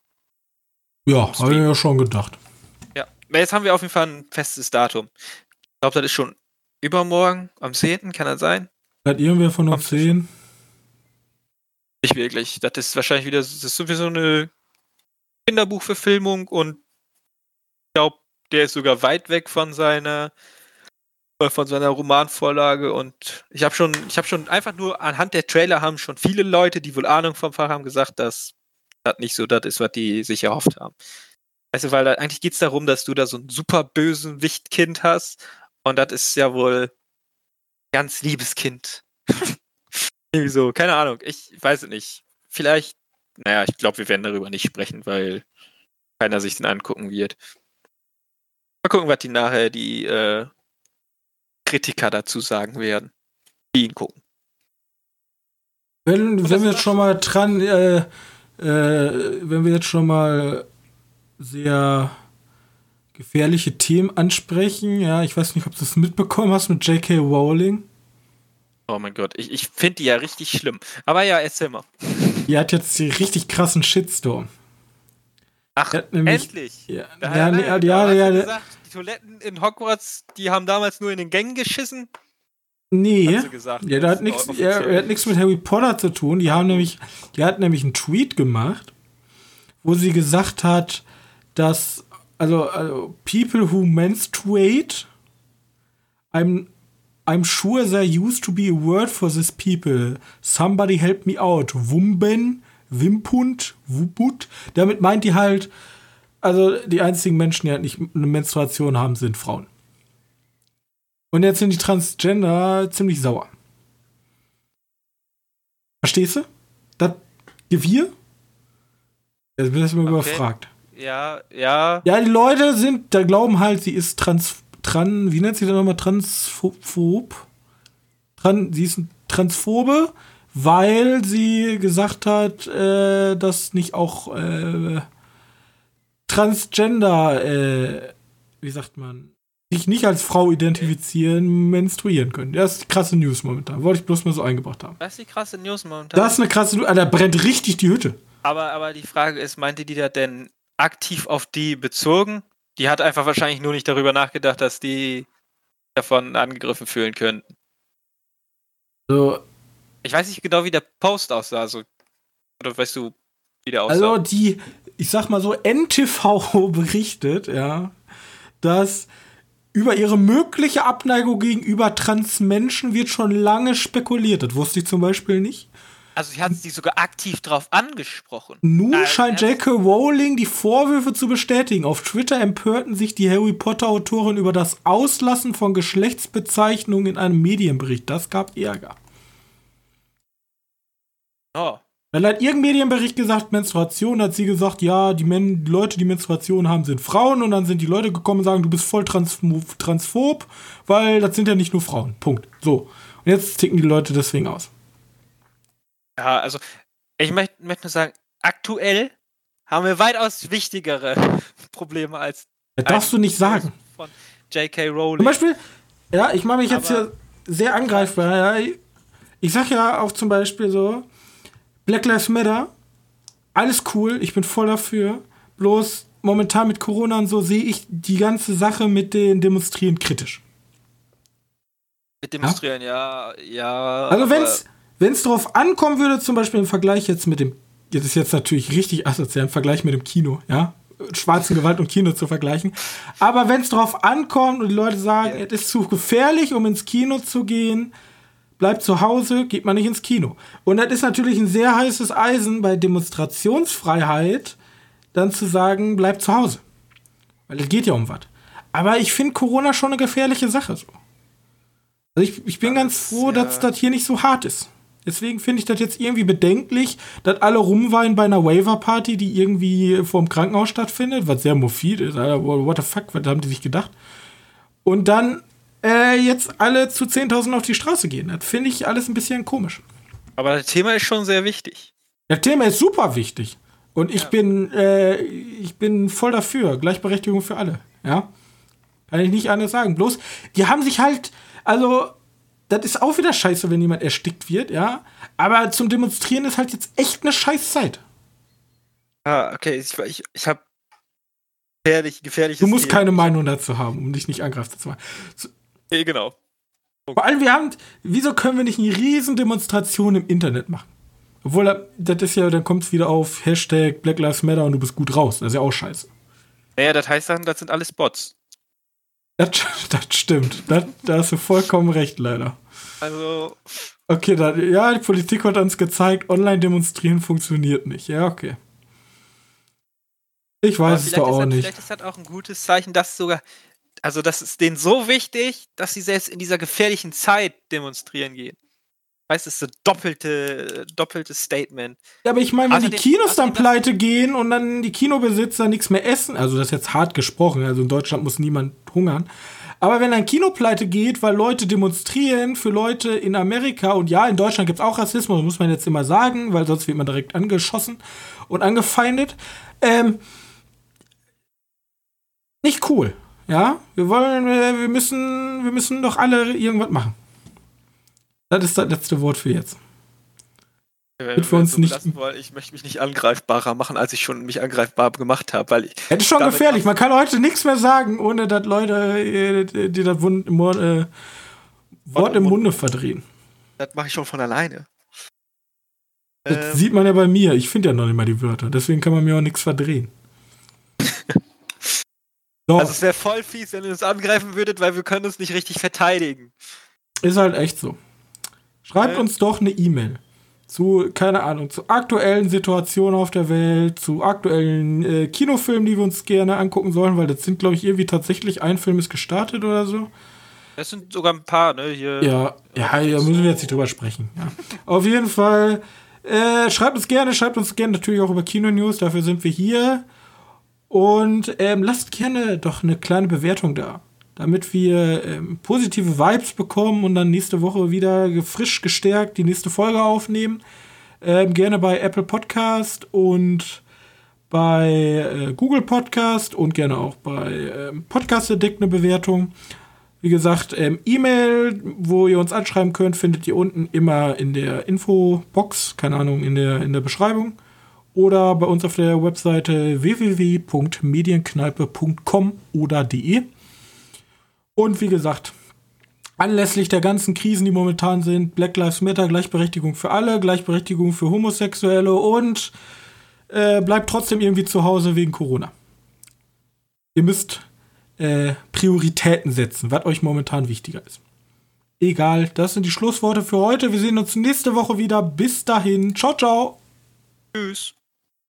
Ja, habe ich ja schon gedacht. Ja, jetzt haben wir auf jeden Fall ein festes Datum. Ich glaube, das ist schon übermorgen, am 10. Kann das sein? Hat irgendwer von uns sehen? Nicht wirklich. Das ist wahrscheinlich wieder, das ist sowieso eine Kinderbuchverfilmung und ich glaube, der ist sogar weit weg von seiner äh, von seiner Romanvorlage und ich habe schon, ich habe schon einfach nur anhand der Trailer haben schon viele Leute, die wohl Ahnung vom Fach haben, gesagt, dass das nicht so das ist, was die sich erhofft haben. Weißt du, weil da, eigentlich geht es darum, dass du da so ein super bösen Wichtkind hast und das ist ja wohl ganz liebes Kind. Irgendwie so, keine Ahnung. Ich weiß es nicht. Vielleicht, naja, ich glaube, wir werden darüber nicht sprechen, weil keiner sich den angucken wird. Mal gucken, was die nachher die äh, Kritiker dazu sagen werden, die ihn gucken. Wenn, wenn wir jetzt schon mal dran, äh, äh, wenn wir jetzt schon mal sehr gefährliche Themen ansprechen, ja, ich weiß nicht, ob du das mitbekommen hast mit J.K. Rowling. Oh mein Gott, ich, ich finde die ja richtig schlimm. Aber ja, erzähl mal. Die hat jetzt die richtig krassen Shitstorm. Ach, nämlich, endlich. Ja, ja, ja, ja, ja, gesagt, die Toiletten in Hogwarts, die haben damals nur in den Gängen geschissen. Nee, gesagt, ja, da hat nichts ja, hat nichts mit Harry Potter zu tun. Die haben nämlich, die hat nämlich einen Tweet gemacht, wo sie gesagt hat, dass also, also people who menstruate I'm I'm sure there used to be a word for this people. Somebody help me out. Wumben, Wimpund, Wuput. Damit meint die halt, also die einzigen Menschen, die halt nicht eine Menstruation haben, sind Frauen. Und jetzt sind die Transgender ziemlich sauer. Verstehst du? Das Gewirr? Jetzt bin ich mal okay. überfragt. Ja, ja. Ja, die Leute sind, da glauben halt, sie ist trans Tran, wie nennt sie das nochmal? Transphob? Tran, sie ist ein Transphobe, weil sie gesagt hat, äh, dass nicht auch äh, Transgender, äh, wie sagt man, sich nicht als Frau identifizieren, menstruieren können. Das ist die krasse News momentan. Wollte ich bloß mal so eingebracht haben. Das ist die krasse News momentan. Das ist eine krasse News. Da brennt richtig die Hütte. Aber, aber die Frage ist, meinte die da denn aktiv auf die bezogen? Die hat einfach wahrscheinlich nur nicht darüber nachgedacht, dass die davon angegriffen fühlen könnten. So. Ich weiß nicht genau, wie der Post aussah. Also, oder weißt du, wie der aussah? Also die, ich sag mal so, NTV berichtet, ja, dass über ihre mögliche Abneigung gegenüber Transmenschen wird schon lange spekuliert. Das wusste ich zum Beispiel nicht. Also sie hat sie sogar aktiv drauf angesprochen. Nun Nein, scheint J.K. Rowling die Vorwürfe zu bestätigen. Auf Twitter empörten sich die Harry Potter-Autorin über das Auslassen von Geschlechtsbezeichnungen in einem Medienbericht. Das gab Ärger. Oh. Weil hat irgendein Medienbericht gesagt, Menstruation, hat sie gesagt, ja, die, Men die Leute, die Menstruation haben, sind Frauen. Und dann sind die Leute gekommen und sagen, du bist voll trans transphob, weil das sind ja nicht nur Frauen. Punkt. So. Und jetzt ticken die Leute deswegen aus. Ja, also ich möchte möcht nur sagen, aktuell haben wir weitaus wichtigere Probleme als. Das darfst du nicht sagen. Von J.K. Rowling. Zum Beispiel, ja, ich mache mich jetzt Aber- hier sehr angreifbar. Ja. Ich sag ja auch zum Beispiel so, Black Lives Matter, alles cool, ich bin voll dafür. Bloß momentan mit Corona und so sehe ich die ganze Sache mit den Demonstrieren kritisch. Mit demonstrieren, ja, ja. Also aber- wenn's wenn's drauf ankommen würde, zum Beispiel im Vergleich jetzt mit dem, jetzt ist jetzt natürlich richtig asozial im Vergleich mit dem Kino, ja, schwarzen Gewalt und Kino zu vergleichen. Aber wenn es drauf ankommt und die Leute sagen, Ja. es ist zu gefährlich, um ins Kino zu gehen, bleibt zu Hause, geht man nicht ins Kino. Und das ist natürlich ein sehr heißes Eisen bei Demonstrationsfreiheit, dann zu sagen, bleibt zu Hause. Weil es geht ja um was. Aber ich finde Corona schon eine gefährliche Sache so. Also ich, ich bin Das ganz ist, froh, ja. dass das hier nicht so hart ist. Deswegen finde ich das jetzt irgendwie bedenklich, dass alle rumweinen bei einer Waiver-Party, die irgendwie vorm Krankenhaus stattfindet, was sehr morbid ist. Alter, what the fuck, was haben die sich gedacht? Und dann äh, jetzt alle zu 10.000 auf die Straße gehen. Das finde ich alles ein bisschen komisch. aber das Thema ist schon sehr wichtig. Das Thema ist super wichtig. Und ich Ja. bin, äh, ich bin voll dafür. Gleichberechtigung für alle. Ja. Kann ich nicht anders sagen. Bloß, die haben sich halt, also, das ist auch wieder scheiße, wenn jemand erstickt wird, ja. Aber zum Demonstrieren ist halt jetzt echt eine scheiß Zeit. Ah, okay, ich, ich, ich habe gefährlich, gefährliches Du musst Thema. keine Meinung dazu haben, um dich nicht angreifbar zu machen. Nee, genau. Vor allem, wir haben, wieso können wir nicht eine riesen Demonstration im Internet machen? Obwohl, da- das ist ja, dann kommt es wieder auf Hashtag Black Lives Matter und du bist gut raus. Das ist ja auch scheiße. Naja, das heißt dann, das sind alles Bots. Das, das stimmt. Das, da hast du vollkommen recht, leider. Also, Okay, dann, ja, die Politik hat uns gezeigt, online demonstrieren funktioniert nicht. Ja, okay. Ich weiß es doch auch das, nicht. Vielleicht ist das auch ein gutes Zeichen, dass sogar, also das ist denen so wichtig, dass sie selbst in dieser gefährlichen Zeit demonstrieren gehen. Weißt du, das ist so doppelte, doppeltes Statement. Ja, aber ich meine, wenn die Außerdem- Kinos dann pleite gehen und dann die Kinobesitzer nichts mehr essen, also das ist jetzt hart gesprochen, also in Deutschland muss niemand hungern. Aber wenn ein Kino pleite geht, weil Leute demonstrieren für Leute in Amerika, und ja, in Deutschland gibt es auch Rassismus, muss man jetzt immer sagen, weil sonst wird man direkt angeschossen und angefeindet. Ähm, nicht cool. Ja, wir wollen, wir wir müssen, wir müssen doch alle irgendwas machen. Das ist das letzte Wort für jetzt. Wenn für uns so nicht- wollen, ich möchte mich nicht angreifbarer machen, als ich schon mich angreifbar gemacht habe, weil ich, Das ist schon gefährlich. Man kann heute nichts mehr sagen, ohne dass Leute äh, die das Wund, äh, Wort im im Munde verdrehen. das mache ich schon von alleine. Das Ähm, sieht man ja bei mir. Ich finde ja noch nicht mal die Wörter. Deswegen kann man mir auch nichts verdrehen. So, also es wäre voll fies, wenn ihr uns angreifen würdet, weil wir können uns nicht richtig verteidigen. ist halt echt so. Schreibt Äh. uns doch eine E-Mail zu, keine Ahnung, zu aktuellen Situationen auf der Welt, zu aktuellen äh, Kinofilmen, die wir uns gerne angucken sollen, weil das sind, glaube ich, irgendwie tatsächlich ein Film ist gestartet oder so. Das sind sogar ein paar, ne? Hier. Ja, ja, da müssen wir jetzt nicht drüber sprechen. Ja. Auf jeden Fall, äh, schreibt uns gerne, schreibt uns gerne natürlich auch über Kino-News, dafür sind wir hier. Und ähm, lasst gerne doch eine kleine Bewertung da. damit wir ähm, positive Vibes bekommen und dann nächste Woche wieder frisch gestärkt die nächste Folge aufnehmen. Ähm, gerne bei Apple Podcast und bei äh, Google Podcast und gerne auch bei ähm, Podcast Addict eine Bewertung. Wie gesagt, ähm, E-Mail, wo ihr uns anschreiben könnt, findet ihr unten immer in der Infobox, keine Ahnung, in der, in der Beschreibung. Oder bei uns auf der Webseite www.medienkneipe.com oder de. Und wie gesagt, anlässlich der ganzen Krisen, die momentan sind, Black Lives Matter, Gleichberechtigung für alle, Gleichberechtigung für Homosexuelle und äh, bleibt trotzdem irgendwie zu Hause wegen Corona. Ihr müsst äh, Prioritäten setzen, was euch momentan wichtiger ist. Egal, das sind die Schlussworte für heute. Wir sehen uns nächste Woche wieder. Bis dahin. Ciao, ciao. Tschüss.